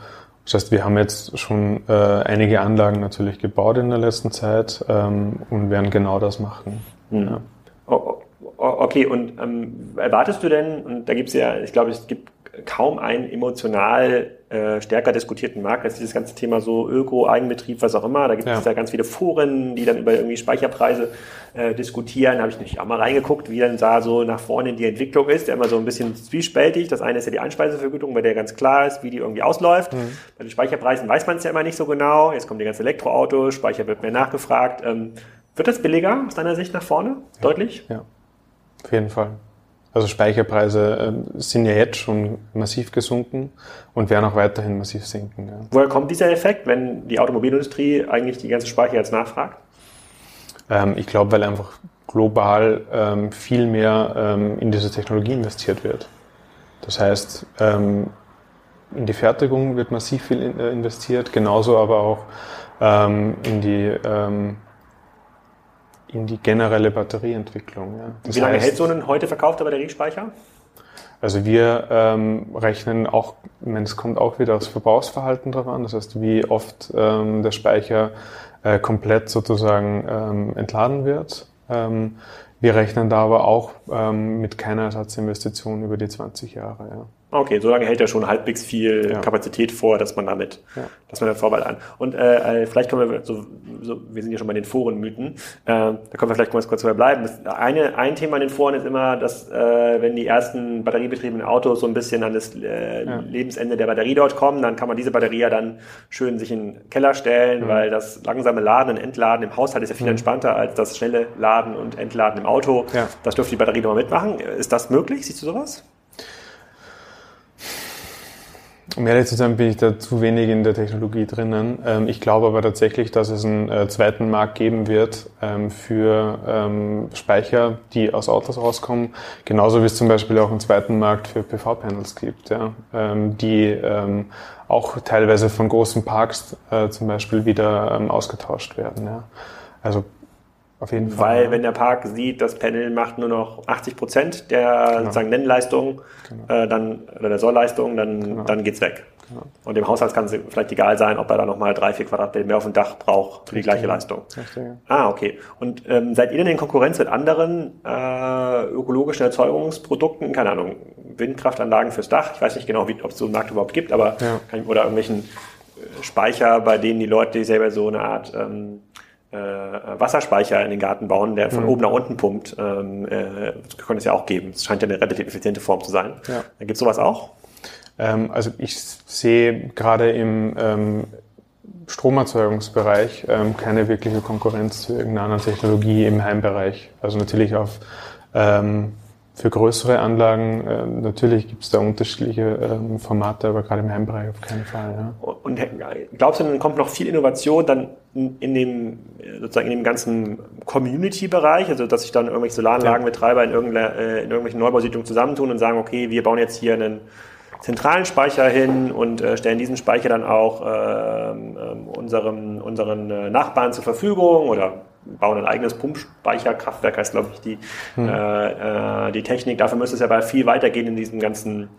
das heißt, wir haben jetzt schon äh, einige Anlagen natürlich gebaut in der letzten Zeit ähm, und werden genau das machen. Ja. O- o- Okay, und ähm, erwartest du denn, und da gibt es ja, ich glaube, es gibt kaum einen emotional äh, stärker diskutierten Markt als dieses ganze Thema so Öko, Eigenbetrieb, was auch immer. Da gibt es Ja. ja ganz viele Foren, die dann über irgendwie Speicherpreise äh, diskutieren. Da habe ich natürlich auch mal reingeguckt, wie dann da so nach vorne die Entwicklung ist. Der immer so ein bisschen zwiespältig. Das eine ist ja die Einspeisevergütung, bei der ganz klar ist, wie die irgendwie ausläuft. Bei den Speicherpreisen weiß man es ja immer nicht so genau. Jetzt kommen die ganzen Elektroautos, Speicher wird mehr nachgefragt. Ähm, wird das billiger aus deiner Sicht nach vorne? Deutlich? Ja, auf jeden Fall. Also Speicherpreise ähm, sind ja jetzt schon massiv gesunken und werden auch weiterhin massiv sinken. Ja. Woher kommt dieser Effekt, wenn die Automobilindustrie eigentlich die ganze Speicher jetzt nachfragt? Ähm, ich glaube, weil einfach global ähm, viel mehr ähm, in diese Technologie investiert wird. Das heißt, ähm, in die Fertigung wird massiv viel äh, investiert, genauso aber auch ähm, in die in die generelle Batterieentwicklung. Ja. Das Wie lange heißt, hält so ein heute verkaufter Batteriespeicher? Also wir ähm, rechnen auch, ich meine, es kommt auch wieder aufs Verbrauchsverhalten drauf an, das heißt, wie oft ähm, der Speicher äh, komplett sozusagen ähm, entladen wird. Ähm, wir rechnen da aber auch ähm, mit keiner Ersatzinvestition über die 20 Jahre. Ja. Okay, so lange hält er schon halbwegs viel Ja. Kapazität vor, dass man damit, Ja. dass man damit Vorwahl an. Und äh, äh, vielleicht können wir, so, so, wir sind ja schon bei den Forenmythen, äh, da können wir vielleicht kurz, kurz dabei bleiben. Das eine, ein Thema in den Foren ist immer, dass äh, wenn die ersten batteriebetriebenen Autos so ein bisschen an das äh, Ja. Lebensende der Batterie dort kommen, dann kann man diese Batterie ja dann schön sich in den Keller stellen, Mhm. weil das langsame Laden und Entladen im Haushalt ist ja viel entspannter als das schnelle Laden und Entladen im Auto. Das dürfte die Batterie nochmal mitmachen. Ist das möglich? Siehst du sowas? Um ehrlich zu sein, bin ich da zu wenig in der Technologie drinnen. Ähm, ich glaube aber tatsächlich, dass es einen äh, zweiten Markt geben wird ähm, für ähm, Speicher, die aus Autos rauskommen. Genauso wie es zum Beispiel auch einen zweiten Markt für PV-Panels gibt, ja, ähm, die ähm, auch teilweise von großen Parks äh, zum Beispiel wieder ähm, ausgetauscht werden. Ja. Also auf jeden Fall. Weil ja. wenn der Park sieht, das Panel macht nur noch 80 Prozent der sozusagen Nennleistung, äh, dann, oder der Sollleistung, dann, dann geht's weg. Und dem Haushalt kann es vielleicht egal sein, ob er da nochmal drei, vier Quadratmeter mehr auf dem Dach braucht für die gleiche Leistung. Richtig. Ah, okay. Und ähm, seid ihr denn in Konkurrenz mit anderen äh, ökologischen Erzeugungsprodukten? Keine Ahnung, Windkraftanlagen fürs Dach. Ich weiß nicht genau, ob es so einen Markt überhaupt gibt, aber Ja. kann oder irgendwelchen äh, Speicher, bei denen die Leute selber so eine Art ähm, äh, Wasserspeicher in den Garten bauen, der Mhm. von oben nach unten pumpt. Ähm, äh, das könnte es ja auch geben. Es scheint ja eine relativ effiziente Form zu sein. Ja. Gibt es sowas auch? Ähm, also ich sehe gerade im ähm, Stromerzeugungsbereich ähm, keine wirkliche Konkurrenz zu irgendeiner anderen Technologie im Heimbereich. Also natürlich auf ähm, für größere Anlagen, ähm, natürlich gibt es da unterschiedliche ähm, Formate, aber gerade im Heimbereich auf keinen Fall. Ja. Und glaubst du, dann kommt noch viel Innovation dann in in dem, äh, sozusagen in dem ganzen Community-Bereich, also dass sich dann irgendwelche Solaranlagenbetreiber in, irgendeiner, äh, in irgendwelchen Neubausiedlungen zusammentun und sagen, okay, wir bauen jetzt hier einen zentralen Speicher hin und äh, stellen diesen Speicher dann auch ähm, ähm, unserem, unseren äh, Nachbarn zur Verfügung oder bauen ein eigenes Pumpspeicherkraftwerk, heißt glaube ich die, äh, äh, die Technik. Dafür müsste es ja aber viel weitergehen in diesem ganzen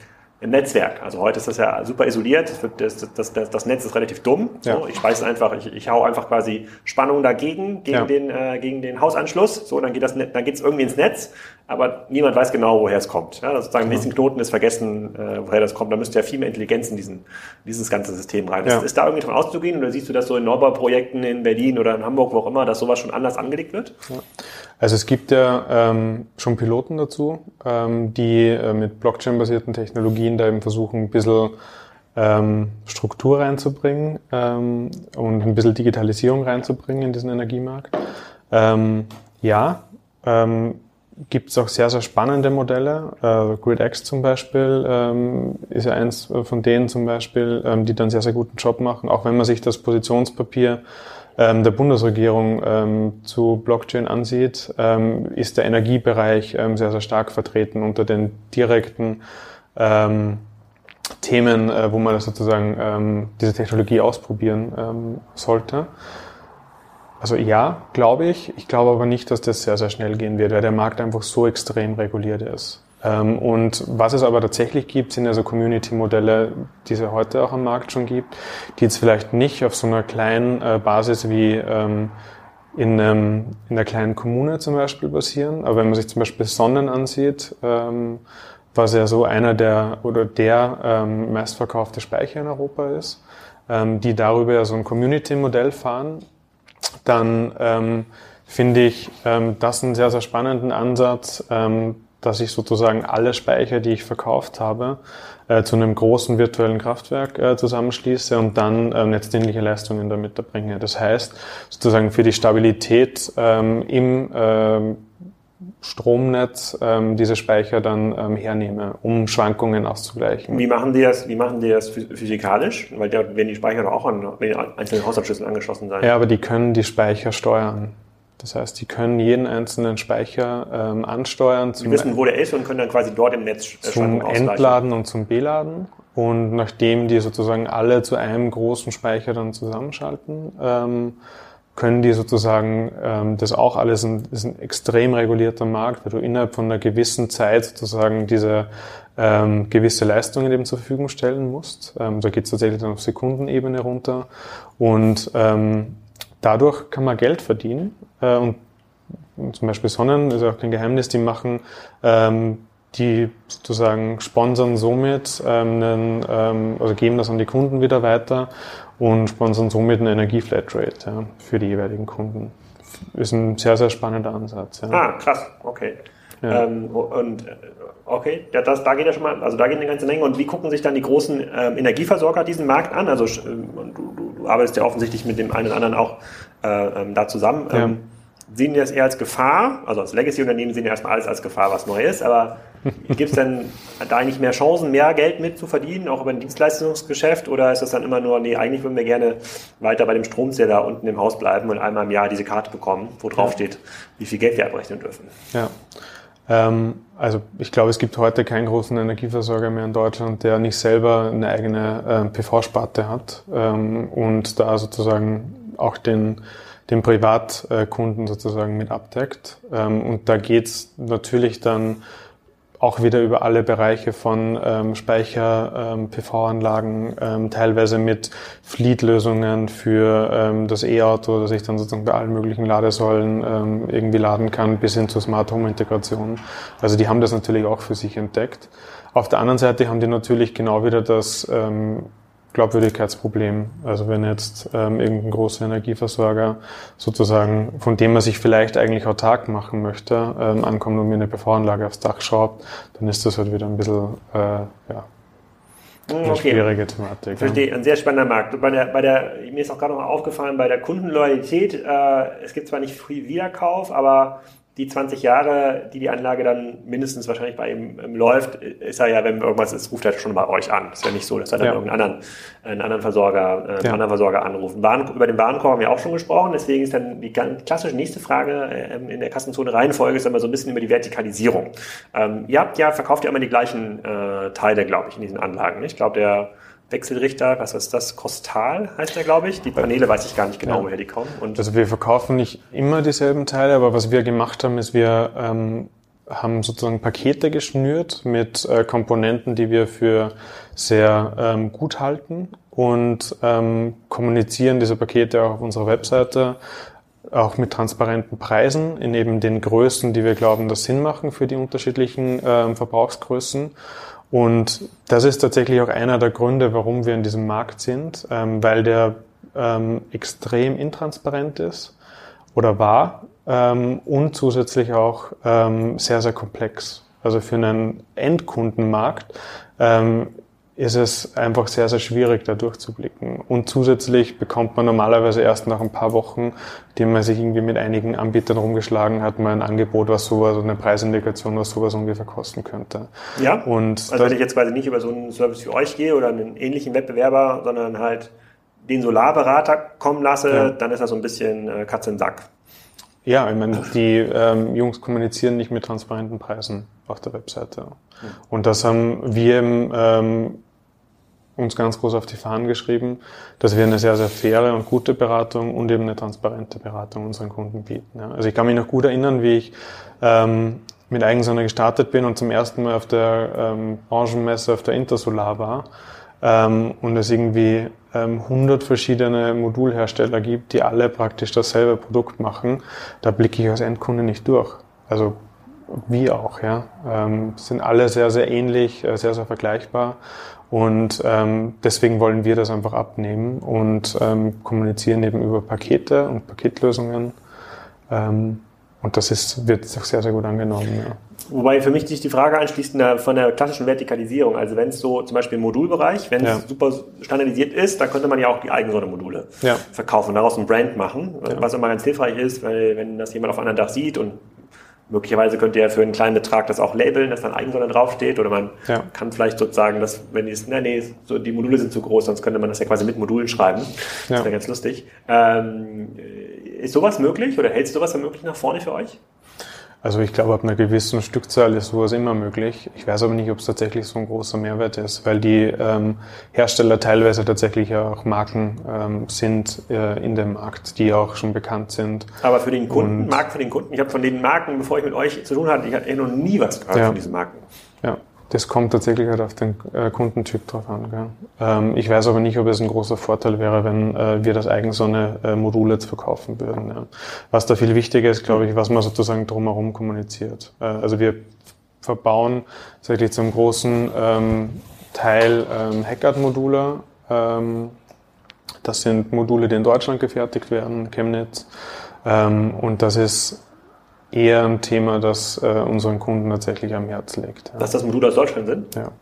im Netzwerk. Also heute ist das ja super isoliert. Das, das, das, das, Netz ist relativ dumm. Ja. So, ich speise einfach, ich, ich hau einfach quasi Spannung dagegen, gegen, Ja. den, äh, gegen den Hausanschluss. So, dann geht das dann geht's irgendwie ins Netz, aber niemand weiß genau, woher es kommt. Ja, sozusagen im nächsten Knoten ist vergessen, äh, woher das kommt. Da müsste ja viel mehr Intelligenz in diesen, dieses ganze System rein. Ja. Ist, ist da irgendwie davon auszugehen oder siehst du das so in Neubauprojekten in Berlin oder in Hamburg, wo auch immer, dass sowas schon anders angelegt wird? Also es gibt ja ähm, schon Piloten dazu, ähm, die äh, mit Blockchain-basierten Technologien da eben versuchen, ein bisschen ähm, Struktur reinzubringen ähm, und ein bisschen Digitalisierung reinzubringen in diesen Energiemarkt. Ähm, ja, ähm, gibt es auch sehr, sehr spannende Modelle. Äh, GridX zum Beispiel ähm, ist ja eins von denen zum Beispiel, ähm, die dann sehr, sehr guten Job machen. Auch wenn man sich das Positionspapier ähm, der Bundesregierung ähm, zu Blockchain ansieht, ähm, ist der Energiebereich ähm, sehr, sehr stark vertreten unter den direkten ähm, Themen, äh, wo man sozusagen ähm, diese Technologie ausprobieren ähm, sollte. Also ja, glaube ich. Ich glaube aber nicht, dass das sehr, sehr schnell gehen wird, weil der Markt einfach so extrem reguliert ist. Ähm, und was es aber tatsächlich gibt, sind also Community-Modelle, die es ja heute auch am Markt schon gibt, die jetzt vielleicht nicht auf so einer kleinen äh, Basis wie ähm, in, in der kleinen Kommune zum Beispiel basieren. Aber wenn man sich zum Beispiel Sonnen ansieht, ähm, was ja so einer der oder der meistverkaufte Speicher in Europa ist, die darüber ja so ein Community-Modell fahren, dann ähm, finde ich ähm, das einen sehr, sehr spannenden Ansatz, ähm, dass ich sozusagen alle Speicher, die ich verkauft habe, äh, zu einem großen virtuellen Kraftwerk äh, zusammenschließe und dann äh, netzdienliche Leistungen damit erbringe. Das heißt, sozusagen für die Stabilität ähm, im ähm, Stromnetz ähm, diese Speicher dann ähm, hernehme, um Schwankungen auszugleichen. Wie machen die das, wie machen die das physikalisch? Weil da werden die Speicher doch auch an einzelnen Haushaltsschlüsseln angeschlossen sein. Ja, aber die können die Speicher steuern. Das heißt, die können jeden einzelnen Speicher ähm, ansteuern. Die wissen, wo der ist und können dann quasi dort im Netz äh, zum Entladen und zum Beladen. Und nachdem die sozusagen alle zu einem großen Speicher dann zusammenschalten, ähm, können die sozusagen ähm, das auch alles ein, ist ein extrem regulierter Markt, weil du innerhalb von einer gewissen Zeit sozusagen diese ähm, gewisse Leistungen eben zur Verfügung stellen musst. Ähm, da geht es tatsächlich dann auf Sekundenebene runter. Und ähm, dadurch kann man Geld verdienen. Äh, und zum Beispiel Sonnen ist auch kein Geheimnis, die machen ähm, die sozusagen sponsern somit ähm, einen, ähm, also geben das an die Kunden wieder weiter und sponsern somit eine Energieflatrate ja, für die jeweiligen Kunden. Ist ein sehr, sehr spannender Ansatz. Ja. Ah, krass, okay. Ja. Ähm, und äh, okay, ja, das, da geht ja schon mal, also da geht eine ganze Menge. Und wie gucken sich dann die großen ähm, Energieversorger diesen Markt an? Also ähm, du, du, du, arbeitest ja offensichtlich mit dem einen oder anderen auch äh, ähm, da zusammen. Ja. Sehen die das eher als Gefahr? Also als Legacy-Unternehmen sehen ja erstmal alles als Gefahr, was neu ist, aber <laughs> gibt es denn da eigentlich mehr Chancen, mehr Geld mit zu verdienen, auch über ein Dienstleistungsgeschäft? Oder ist das dann immer nur, nee, eigentlich würden wir gerne weiter bei dem Stromzähler unten im Haus bleiben und einmal im Jahr diese Karte bekommen, wo drauf steht, wie viel Geld wir abrechnen dürfen? Ja. Ähm, also ich glaube, es gibt heute keinen großen Energieversorger mehr in Deutschland, der nicht selber eine eigene äh, PV-Sparte hat ähm, und da sozusagen auch den den Privatkunden sozusagen mit abdeckt. Ähm, und da geht's natürlich dann auch wieder über alle Bereiche von ähm, Speicher, ähm, PV-Anlagen, teilweise mit Fleet-Lösungen für das E-Auto, dass ich dann sozusagen bei allen möglichen Ladesäulen irgendwie laden kann, bis hin zur Smart Home-Integration. Also die haben das natürlich auch für sich entdeckt. Auf der anderen Seite haben die natürlich genau wieder das Glaubwürdigkeitsproblem. Also wenn jetzt ähm, irgendein großer Energieversorger sozusagen, von dem man sich vielleicht eigentlich autark machen möchte, ähm, ankommt und mir eine PV-Anlage aufs Dach schraubt, dann ist das halt wieder ein bisschen äh, ja, eine okay. schwierige Thematik. Verstehe, ein sehr spannender Markt. Bei der, bei der, mir ist auch gerade noch aufgefallen, bei der Kundenloyalität, äh, es gibt zwar nicht viel Wiederkauf, aber die 20 Jahre, die die Anlage dann mindestens wahrscheinlich bei ihm ähm, läuft, ist er ja, wenn irgendwas ist, ruft er schon bei euch an. Ist ja nicht so, dass er dann ja. irgendeinen anderen, einen anderen Versorger, äh, einen ja. anderen Versorger anruft. Waren, über den Warenkorb haben wir auch schon gesprochen, deswegen ist dann die ganz klassische nächste Frage äh, in der Kassenzone Reihenfolge ist immer so ein bisschen über die Vertikalisierung. Ähm, ihr habt ja, verkauft ja immer die gleichen äh, Teile, glaube ich, in diesen Anlagen. Ich glaube, der Wechselrichter, was ist das? Kostal heißt der, glaube ich. Die Paneele weiß ich gar nicht genau, ja. woher die kommen. Und also wir verkaufen nicht immer dieselben Teile, aber was wir gemacht haben, ist, wir ähm, haben sozusagen Pakete geschnürt mit äh, Komponenten, die wir für sehr ähm, gut halten und ähm, kommunizieren diese Pakete auch auf unserer Webseite auch mit transparenten Preisen in eben den Größen, die wir glauben, das Sinn machen für die unterschiedlichen ähm, Verbrauchsgrößen. Und das ist tatsächlich auch einer der Gründe, warum wir in diesem Markt sind, ähm, weil der ähm, extrem intransparent ist oder war ähm, und zusätzlich auch ähm, sehr, sehr komplex. Also für einen Endkundenmarkt ähm, ist es einfach sehr, sehr schwierig, da durchzublicken. Und zusätzlich bekommt man normalerweise erst nach ein paar Wochen, indem man sich irgendwie mit einigen Anbietern rumgeschlagen hat, mal ein Angebot, was sowas, eine Preisindikation, was sowas ungefähr kosten könnte. Ja. Und also wenn ich jetzt quasi nicht über so einen Service wie euch gehe oder einen ähnlichen Wettbewerber, sondern halt den Solarberater kommen lasse, ja. dann ist das so ein bisschen äh, Katze im Sack. Ja, ich meine, die ähm, Jungs kommunizieren nicht mit transparenten Preisen auf der Webseite. Und das haben wir im ähm, uns ganz groß auf die Fahnen geschrieben, dass wir eine sehr, sehr faire und gute Beratung und eben eine transparente Beratung unseren Kunden bieten. Ja. Also ich kann mich noch gut erinnern, wie ich ähm, mit Eigensonne gestartet bin und zum ersten Mal auf der ähm, Branchenmesse auf der Intersolar war ähm, und es irgendwie ähm, 100 verschiedene Modulhersteller gibt, die alle praktisch dasselbe Produkt machen, da blicke ich als Endkunde nicht durch. Also wie auch, ja. Ähm, sind alle sehr, sehr ähnlich, äh, sehr, sehr vergleichbar. Und ähm, deswegen wollen wir das einfach abnehmen und ähm, kommunizieren eben über Pakete und Paketlösungen. Ähm, und das ist, wird auch sehr, sehr gut angenommen. Ja. Wobei für mich sich die Frage anschließt von der klassischen Vertikalisierung. Also wenn es so zum Beispiel im Modulbereich, wenn es ja. super standardisiert ist, dann könnte man ja auch die Eigensonne-Module ja. verkaufen und daraus ein Brand machen, was immer ganz hilfreich ist, weil wenn das jemand auf einem Dach sieht und Möglicherweise könnt ihr ja für einen kleinen Betrag das auch labeln, dass dann Eigensonne draufsteht. Oder man ja. kann vielleicht sozusagen, dass, wenn die, na, nee, so, die Module sind zu groß, sonst könnte man das ja quasi mit Modulen schreiben. Ja. Das wäre ganz lustig. Ähm, ist sowas möglich oder hältst du sowas für möglich nach vorne für euch? Also ich glaube, ab einer gewissen Stückzahl ist sowas immer möglich. Ich weiß aber nicht, ob es tatsächlich so ein großer Mehrwert ist, weil die ähm, Hersteller teilweise tatsächlich auch Marken ähm, sind äh, in dem Markt, die auch schon bekannt sind. Aber für den Kunden, Und, Marken für den Kunden, ich habe von den Marken, bevor ich mit euch zu tun hatte, ich hatte noch nie was gehört ja. von diesen Marken. Ja. Das kommt tatsächlich halt auf den äh, Kundentyp drauf an. Ähm, ich weiß aber nicht, ob es ein großer Vorteil wäre, wenn äh, wir das Eigensonne-Modul äh, jetzt verkaufen würden. Ja. Was da viel wichtiger ist, glaube ich, was man sozusagen drumherum kommuniziert. Äh, also wir verbauen tatsächlich zum großen ähm, Teil ähm, Hackard-Module. Ähm, das sind Module, die in Deutschland gefertigt werden, Chemnitz. Ähm, und das ist eher ein Thema, das äh, unseren Kunden tatsächlich am Herz liegt. Ja. Dass das Module aus Deutschland sind? Ja.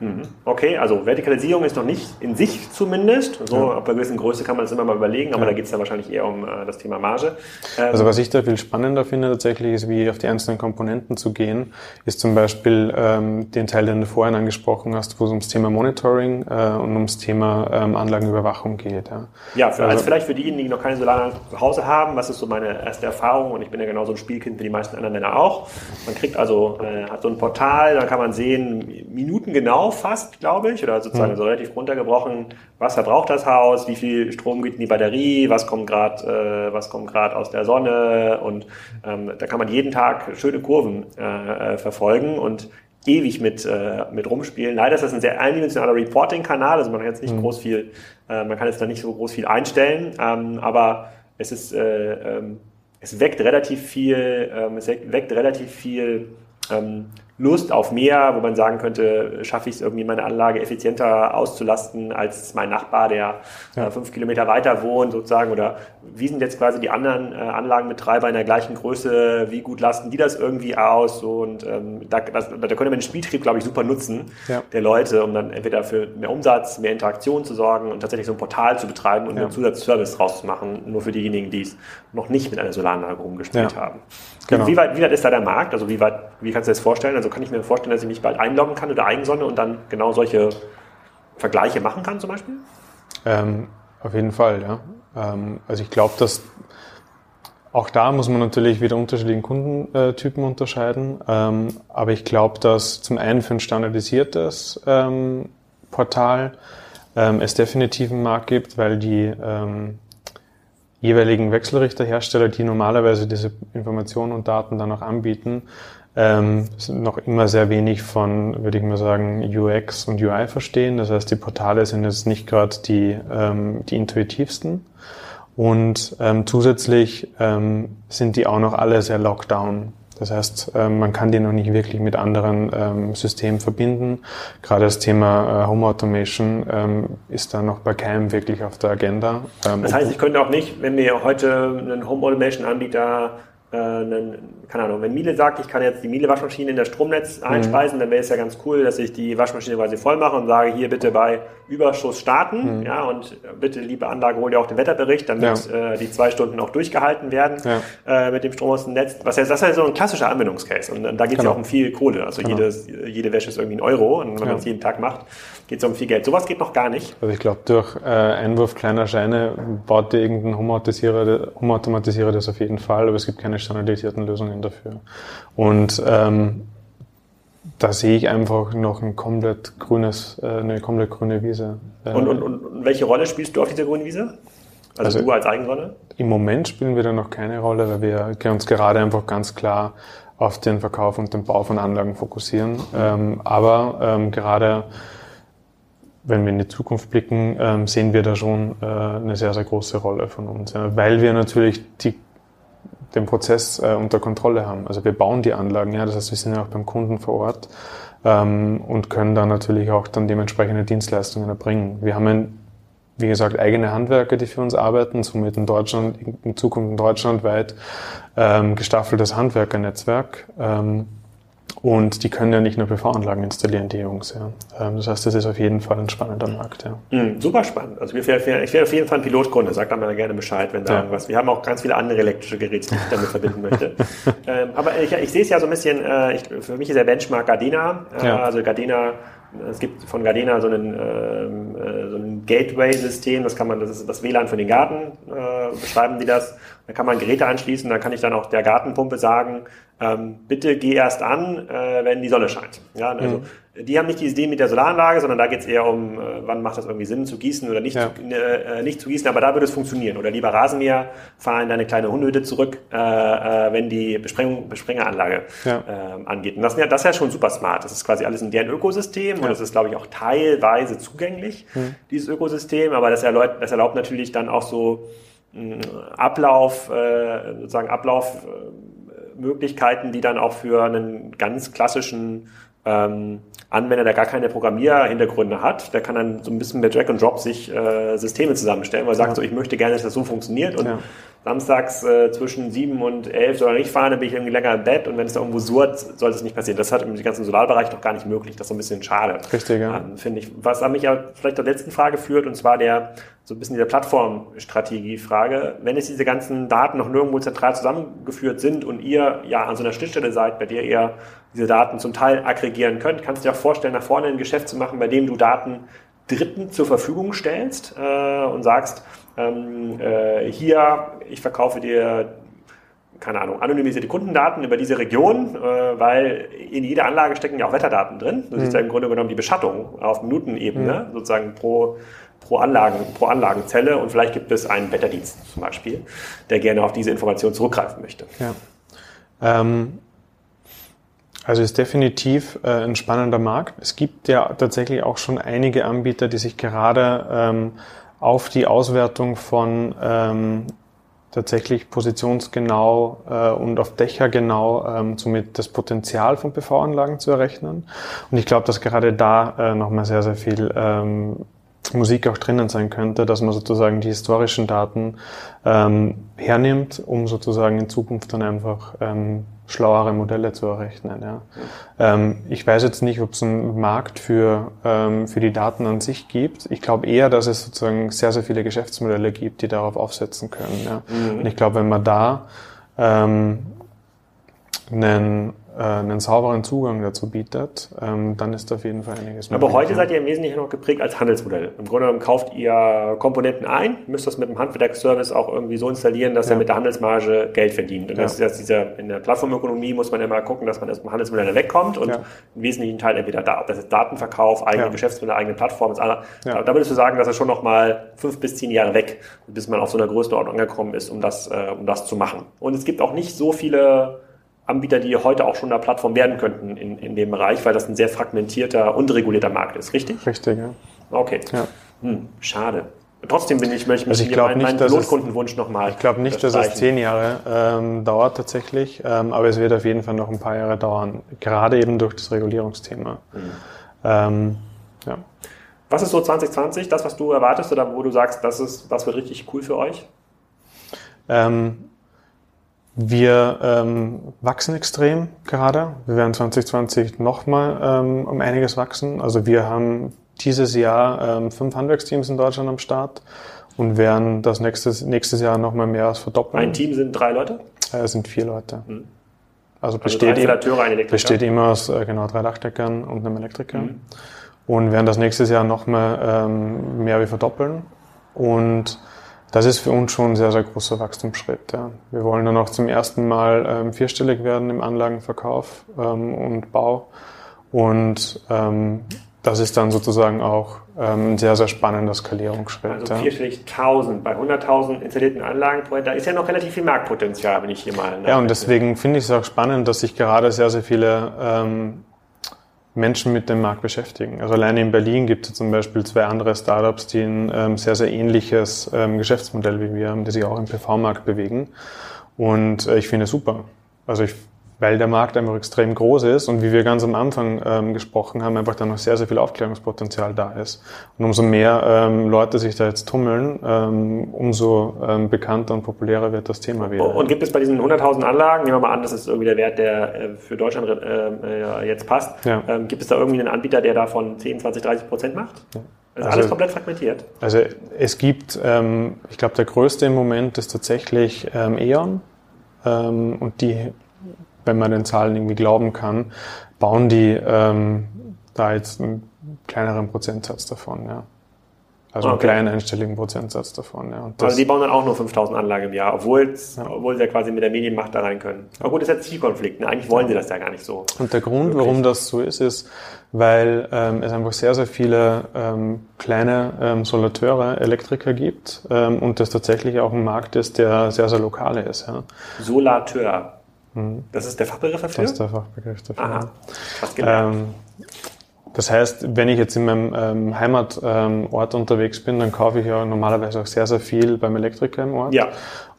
Mhm. Okay, also Vertikalisierung ist noch nicht in sich zumindest. So, ja. ab einer gewissen Größe kann man das immer mal überlegen, aber ja. da geht es dann wahrscheinlich eher um äh, das Thema Marge. Ähm, also was ich da viel spannender finde tatsächlich ist, wie auf die einzelnen Komponenten zu gehen, ist zum Beispiel ähm, den Teil, den du vorhin angesprochen hast, wo es ums Thema Monitoring äh, und ums Thema ähm, Anlagenüberwachung geht. Ja, ja für, also, also vielleicht für diejenigen, die noch keine Solaranlage zu Hause haben, was ist so meine erste Erfahrung und ich bin ja genau so ein Spielkind wie die meisten anderen Männer auch. Man kriegt also, äh, hat so ein Portal, da kann man sehen, Minuten genau fast, glaube ich, oder sozusagen mhm. so relativ runtergebrochen, was verbraucht das Haus, wie viel Strom geht in die Batterie, was kommt gerade äh, was kommt gerade aus der Sonne und ähm, da kann man jeden Tag schöne Kurven äh, äh, verfolgen und ewig mit, äh, mit rumspielen. Leider ist das ein sehr eindimensionaler Reporting-Kanal, also man kann jetzt nicht mhm. groß viel, äh, man kann jetzt da nicht so groß viel einstellen, ähm, aber es ist, äh, ähm, es weckt relativ viel, ähm, es weckt relativ viel ähm, Lust auf mehr, wo man sagen könnte, schaffe ich es irgendwie, meine Anlage effizienter auszulasten als mein Nachbar, der ja. äh, fünf Kilometer weiter wohnt sozusagen? Oder wie sind jetzt quasi die anderen äh, Anlagenbetreiber in der gleichen Größe? Wie gut lasten die das irgendwie aus? So, und ähm, da, das, da könnte man den Spieltrieb, glaube ich, super nutzen ja. der Leute, um dann entweder für mehr Umsatz, mehr Interaktion zu sorgen und tatsächlich so ein Portal zu betreiben und ja. einen Zusatzservice draus zu machen, nur für diejenigen, die es noch nicht mit einer Solaranlage rumgespielt haben. Genau. Wie, weit, wie weit ist da der Markt? Also wie, weit, wie kannst du dir das vorstellen? Also kann ich mir vorstellen, dass ich mich bald einloggen kann oder Eigensonne und dann genau solche Vergleiche machen kann zum Beispiel? Ähm, auf jeden Fall, ja. Ähm, also ich glaube, dass auch da muss man natürlich wieder unterschiedlichen Kundentypen unterscheiden. Ähm, aber ich glaube, dass zum einen für ein standardisiertes ähm, Portal ähm, es definitiv einen Markt gibt, weil die ähm, jeweiligen Wechselrichterhersteller, die normalerweise diese Informationen und Daten dann auch anbieten, ähm, noch immer sehr wenig von, würde ich mal sagen, UX und UI verstehen. Das heißt, die Portale sind jetzt nicht gerade die, ähm, die intuitivsten. Und ähm, zusätzlich ähm, sind die auch noch alle sehr Lockdown. Das heißt, ähm, man kann die noch nicht wirklich mit anderen ähm, Systemen verbinden. Gerade das Thema äh, Home Automation ähm, ist da noch bei keinem wirklich auf der Agenda. das heißt, ich könnte auch nicht, wenn mir heute ein Home Automation Anbieter äh, einen, keine Ahnung, wenn Miele sagt, ich kann jetzt die Miele-Waschmaschine in das Stromnetz mhm. einspeisen, mhm. dann wäre es ja ganz cool, dass ich die Waschmaschine quasi voll mache und sage, hier bitte bei Überschuss starten, mhm. ja, und bitte, liebe Anlage, hol dir auch den Wetterbericht, damit ja. äh, die zwei Stunden auch durchgehalten werden ja. äh, mit dem Strom aus dem Netz. Was heißt, das ist ja so ein klassischer Anwendungscase und, und da geht es genau. ja auch um viel Kohle. Also genau. jedes, jede Wäsche ist irgendwie ein Euro und wenn man es jeden Tag macht, geht es um viel Geld. Sowas geht noch gar nicht. Also ich glaube, durch äh, Einwurf kleiner Scheine baut dir irgendein Home-Automatisierer Home das auf jeden Fall, aber es gibt keine standardisierten Lösungen dafür. Und ähm, da sehe ich einfach noch ein komplett grünes, äh, eine komplett grüne Wiese. Äh, und, und, und welche Rolle spielst du auf dieser grünen Wiese? Also, also, du als Eigenrolle? Im Moment spielen wir da noch keine Rolle, weil wir uns gerade einfach ganz klar auf den Verkauf und den Bau von Anlagen fokussieren. Ähm, aber ähm, gerade wenn wir in die Zukunft blicken, ähm, sehen wir da schon äh, eine sehr, sehr große Rolle von uns, ja, weil wir natürlich die, den Prozess äh, unter Kontrolle haben. Also wir bauen die Anlagen, ja, das heißt, wir sind ja auch beim Kunden vor Ort ähm, und können da natürlich auch dann dementsprechende Dienstleistungen erbringen. Wir haben ein, wie gesagt, eigene Handwerker, die für uns arbeiten, somit in Deutschland, in Zukunft in Deutschland weit ähm, gestaffeltes Handwerkernetzwerk. Ähm, und die können ja nicht nur PV-Anlagen installieren, die Jungs. Ja. Ähm, das heißt, das ist auf jeden Fall ein spannender Markt. Ja. Mhm, super spannend. Also ich wäre auf jeden Fall ein Pilotkunde. Sagt dann mal gerne Bescheid, wenn da ja. irgendwas. Wir haben auch ganz viele andere elektrische Geräte, die ich damit verbinden möchte. <laughs> ähm, aber ich, ich, sehe es ja so ein bisschen. Äh, ich, für mich ist der Benchmark Gardena. Äh, ja. Also Gardena es gibt von Gardena so ein, ähm, äh, so ein Gateway-System, das kann man, das ist das WLAN für den Garten, äh, beschreiben die das. Da kann man Geräte anschließen, da kann ich dann auch der Gartenpumpe sagen, ähm, bitte geh erst an, äh, wenn die Sonne scheint. Ja, also mhm die haben nicht die Idee mit der Solaranlage, sondern da geht es eher um, äh, wann macht das irgendwie Sinn zu gießen oder nicht, ja. zu, äh, nicht zu gießen, aber da würde es funktionieren. Oder lieber Rasenmäher, fahr in deine kleine Hundehütte zurück, äh, äh, wenn die Besprengung, Besprengeranlage ja. äh, angeht. Und das, das ist ja schon super smart. Das ist quasi alles in deren Ökosystem ja. und das ist, glaube ich, auch teilweise zugänglich, mhm. dieses Ökosystem, aber das erlaubt, das erlaubt natürlich dann auch so Ablauf, äh, sozusagen Ablaufmöglichkeiten, die dann auch für einen ganz klassischen ähm, Anwender, der gar keine Programmierhintergründe hat, der kann dann so ein bisschen mit Drag and Drop sich äh, Systeme zusammenstellen, weil er sagt ja. so, ich möchte gerne, dass das so funktioniert und ja. Samstags äh, zwischen sieben und elf soll er nicht fahren, dann bin ich irgendwie länger im Bett und wenn es da irgendwo surrt, soll das nicht passieren. Das hat im ganzen Solarbereich doch gar nicht möglich. Das ist so ein bisschen schade. Richtig, ja. Ähm, Finde ich. Was an mich ja vielleicht zur letzten Frage führt, und zwar der, so ein bisschen dieser Plattformstrategie-Frage. Wenn jetzt diese ganzen Daten noch nirgendwo zentral zusammengeführt sind und ihr ja an so einer Schnittstelle seid, bei der ihr diese Daten zum Teil aggregieren könnt, kannst du dir auch vorstellen, nach vorne ein Geschäft zu machen, bei dem du Daten Dritten zur Verfügung stellst äh, und sagst, ähm, äh, hier, ich verkaufe dir keine Ahnung, anonymisierte Kundendaten über diese Region, äh, weil in jeder Anlage stecken ja auch Wetterdaten drin. Du mhm. siehst ja im Grunde genommen die Beschattung auf Minutenebene, mhm. sozusagen pro, pro, Anlagen, pro Anlagenzelle und vielleicht gibt es einen Wetterdienst zum Beispiel, der gerne auf diese Information zurückgreifen möchte. Ja. Ähm, also ist definitiv äh, ein spannender Markt. Es gibt ja tatsächlich auch schon einige Anbieter, die sich gerade ähm, auf die Auswertung von ähm, tatsächlich positionsgenau äh, und auf Dächer genau ähm, somit das Potenzial von PV-Anlagen zu errechnen. Und ich glaube, dass gerade da äh, nochmal sehr, sehr viel ähm, Musik auch drinnen sein könnte, dass man sozusagen die historischen Daten ähm, hernimmt, um sozusagen in Zukunft dann einfach ähm, schlauere Modelle zu errechnen. Ja. Ähm, ich weiß jetzt nicht, ob es einen Markt für, ähm, für die Daten an sich gibt. Ich glaube eher, dass es sozusagen sehr, sehr viele Geschäftsmodelle gibt, die darauf aufsetzen können. Ja. Mhm. Und ich glaube, wenn man da ähm, einen einen sauberen Zugang dazu bietet, ähm, dann ist auf jeden Fall einiges möglich. Aber heute seid ihr im Wesentlichen noch geprägt als Handelsmodell. Im Grunde genommen kauft ihr Komponenten ein, müsst das mit dem Handwerksservice auch irgendwie so installieren, dass ja. er mit der Handelsmarge Geld verdient. Und ja. das ist jetzt dieser, in der Plattformökonomie muss man immer gucken, dass man aus dem Handelsmodell wegkommt und ja. im wesentlichen Teil entweder da, ob das jetzt Datenverkauf, eigene Geschäftsmodell, eigene Plattform ist. Da, da würdest du sagen, dass er schon noch mal fünf bis zehn Jahre weg, bis man auf so einer Größenordnung angekommen ist, um das, äh, um das zu machen. Und es gibt auch nicht so viele Anbieter, die heute auch schon eine Plattform werden könnten in, in dem Bereich, weil das ein sehr fragmentierter, unregulierter Markt ist, richtig? Richtig, ja. Okay. Ja. Hm, schade. Trotzdem bin ich, möchte also ich meinen, meinen Pilotkundenwunsch nochmal. Ich glaube nicht, dass es zehn Jahre ähm, dauert tatsächlich, ähm, aber es wird auf jeden Fall noch ein paar Jahre dauern, gerade eben durch das Regulierungsthema. Mhm. Ähm, ja. Was ist so 2020, das, was du erwartest oder wo du sagst, das ist, das wird richtig cool für euch? Ähm, wir ähm, wachsen extrem gerade. Wir werden 2020 nochmal ähm, um einiges wachsen. Also wir haben dieses Jahr ähm, fünf Handwerksteams in Deutschland am Start und werden das nächstes, nächstes Jahr nochmal mehr als verdoppeln. Ein Team sind drei Leute? Äh, es sind vier Leute. Mhm. Also besteht, also ein besteht immer aus äh, genau drei Dachdeckern und einem Elektriker. Mhm. Und werden das nächstes Jahr nochmal ähm, mehr wie verdoppeln. Und das ist für uns schon ein sehr, sehr großer Wachstumsschritt. Ja. Wir wollen dann auch zum ersten Mal ähm, vierstellig werden im Anlagenverkauf ähm, und Bau. Und ähm, das ist dann sozusagen auch ähm, ein sehr, sehr spannender Skalierungsschritt. Also vierstellig ja. 1000 bei 100.000 installierten Anlagen, da ist ja noch relativ viel Marktpotenzial, wenn ich hier mal... Ja, und deswegen finde ich es auch spannend, dass sich gerade sehr, sehr viele ähm, Menschen mit dem Markt beschäftigen. Also alleine in Berlin gibt es zum Beispiel zwei andere Startups, die ein ähm, sehr, sehr ähnliches ähm, Geschäftsmodell wie wir haben, die sich auch im PV-Markt bewegen. Und äh, ich finde es super. Also ich weil der Markt einfach extrem groß ist und wie wir ganz am Anfang ähm, gesprochen haben, einfach da noch sehr, sehr viel Aufklärungspotenzial da ist. Und umso mehr ähm, Leute sich da jetzt tummeln, ähm, umso ähm, bekannter und populärer wird das Thema wieder. Und gibt es bei diesen 100.000 Anlagen, nehmen wir mal an, das ist irgendwie der Wert, der äh, für Deutschland äh, jetzt passt, ja. Ähm, gibt es da irgendwie einen Anbieter, der davon 10, 20, 30 Prozent macht? Ja. Also, also alles komplett fragmentiert. Also es gibt, ähm, ich glaube, der größte im Moment ist tatsächlich ähm, E.ON ähm, und die wenn man den Zahlen irgendwie glauben kann, bauen die ähm, da jetzt einen kleineren Prozentsatz davon, ja. Also okay. einen kleinen einstelligen Prozentsatz davon. Ja. also die bauen dann auch nur 5000 Anlagen im Jahr, obwohl, ja. obwohl sie ja quasi mit der Medienmacht da rein können. Aber gut, das ist ja Zielkonflikt. Ne? Eigentlich wollen sie das ja gar nicht so. Und der Grund, wirklich. warum das so ist, ist, weil ähm, es einfach sehr, sehr viele ähm, kleine ähm, Solateure, Elektriker gibt ähm, und das tatsächlich auch ein Markt ist, der sehr, sehr lokal ist. Ja. Solateur. Mhm. Das ist der Fachbegriff dafür? Das ist der Fachbegriff dafür. Aha, ähm, das heißt, wenn ich jetzt in meinem ähm, Heimatort ähm, unterwegs bin, dann kaufe ich ja normalerweise auch sehr, sehr viel beim Elektriker im Ort. Ja.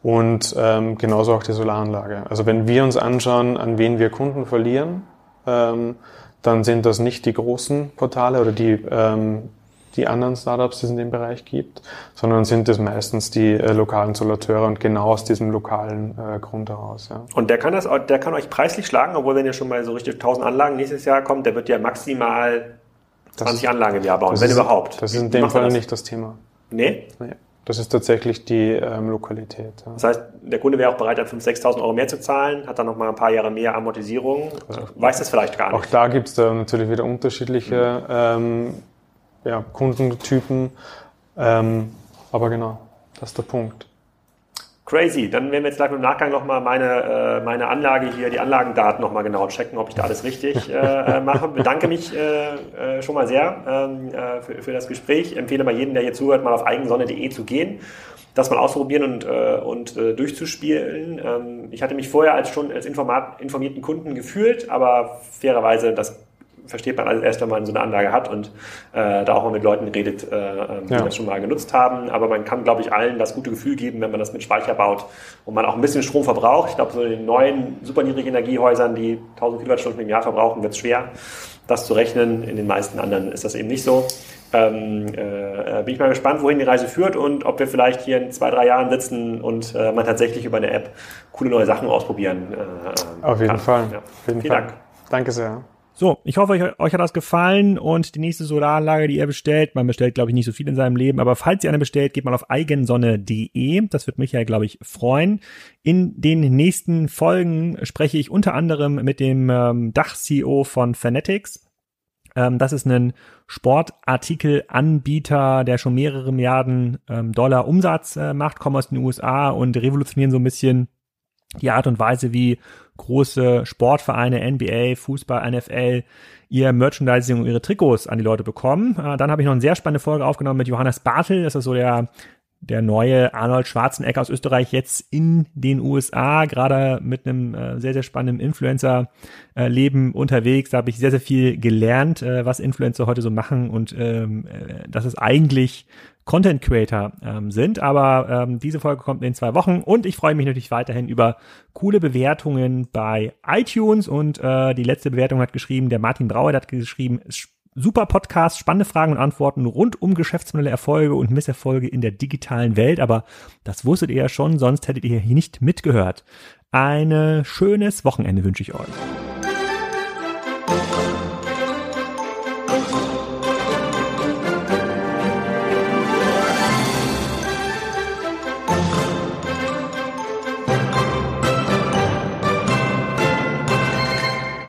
Und ähm, genauso auch die Solaranlage. Also wenn wir uns anschauen, an wen wir Kunden verlieren, ähm, dann sind das nicht die großen Portale oder die ähm, die anderen Startups, die es in dem Bereich gibt, sondern sind es meistens die äh, lokalen Solateure und genau aus diesem lokalen äh, Grund heraus. Ja. Und der kann das, der kann euch preislich schlagen, obwohl wenn ihr schon mal so richtig 1000 Anlagen nächstes Jahr kommt, der wird ja maximal 20 das, Anlagen im Jahr bauen, wenn ist, überhaupt. Das ist in dem Fall das? nicht das Thema. Nee? Nee. Das ist tatsächlich die ähm, Lokalität. Ja. Das heißt, der Kunde wäre auch bereit, 5.000, 6.000 Euro mehr zu zahlen, hat dann noch mal ein paar Jahre mehr Amortisierung, also, weiß das vielleicht gar nicht. Auch da gibt es da natürlich wieder unterschiedliche mhm. ähm, ja, Kundentypen. Ähm, aber genau, das ist der Punkt. Crazy. Dann werden wir jetzt gleich im Nachgang nochmal meine, äh, meine Anlage hier, die Anlagendaten nochmal genau checken, ob ich da alles richtig äh, äh, mache. <laughs> Bedanke mich äh, äh, schon mal sehr ähm, äh, für, für das Gespräch. Empfehle mal jedem, der hier zuhört, mal auf eigensonne.de zu gehen, das mal ausprobieren und, äh, und äh, durchzuspielen. Ähm, ich hatte mich vorher als schon als informierten Kunden gefühlt, aber fairerweise, das versteht man alles erst, wenn man so eine Anlage hat und äh, da auch mal mit Leuten redet, äh, ähm, die ja. das schon mal genutzt haben. Aber man kann, glaube ich, allen das gute Gefühl geben, wenn man das mit Speicher baut und man auch ein bisschen Strom verbraucht. Ich glaube, so in den neuen super niedrigen Energiehäusern, die 1000 Kilowattstunden im Jahr verbrauchen, wird es schwer, das zu rechnen. In den meisten anderen ist das eben nicht so. Ähm, äh, bin ich mal gespannt, wohin die Reise führt und ob wir vielleicht hier in zwei, drei Jahren sitzen und äh, man tatsächlich über eine App coole neue Sachen ausprobieren äh, Auf jeden kann. Fall. Ja. Auf jeden Vielen Fall. Dank. Danke sehr. So, ich hoffe, euch, euch hat das gefallen und die nächste Solaranlage, die ihr bestellt, man bestellt, glaube ich, nicht so viel in seinem Leben, aber falls ihr eine bestellt, geht mal auf eigensonne.de. Das wird mich ja, glaube ich, freuen. In den nächsten Folgen spreche ich unter anderem mit dem ähm, Dach-CEO von Fanatics. Ähm, das ist ein Sportartikelanbieter, der schon mehrere Milliarden ähm, Dollar Umsatz äh, macht, kommen aus den USA und revolutionieren so ein bisschen die Art und Weise, wie große Sportvereine, NBA, Fußball, NFL, ihr Merchandising und ihre Trikots an die Leute bekommen. Äh, dann habe ich noch eine sehr spannende Folge aufgenommen mit Johannes Bartel. Das ist so der der neue Arnold Schwarzenegger aus Österreich jetzt in den USA, gerade mit einem äh, sehr, sehr spannenden Influencer-Leben unterwegs. Da habe ich sehr, sehr viel gelernt, äh, was Influencer heute so machen und ähm, äh, dass es eigentlich Content Creator ähm, sind. Aber ähm, diese Folge kommt in zwei Wochen und ich freue mich natürlich weiterhin über coole Bewertungen bei iTunes und äh, die letzte Bewertung hat geschrieben, der Martin Brauer der hat geschrieben, super Podcast, spannende Fragen und Antworten rund um geschäftsmodelle Erfolge und Misserfolge in der digitalen Welt. Aber das wusstet ihr ja schon, sonst hättet ihr hier nicht mitgehört. Ein schönes Wochenende wünsche ich euch.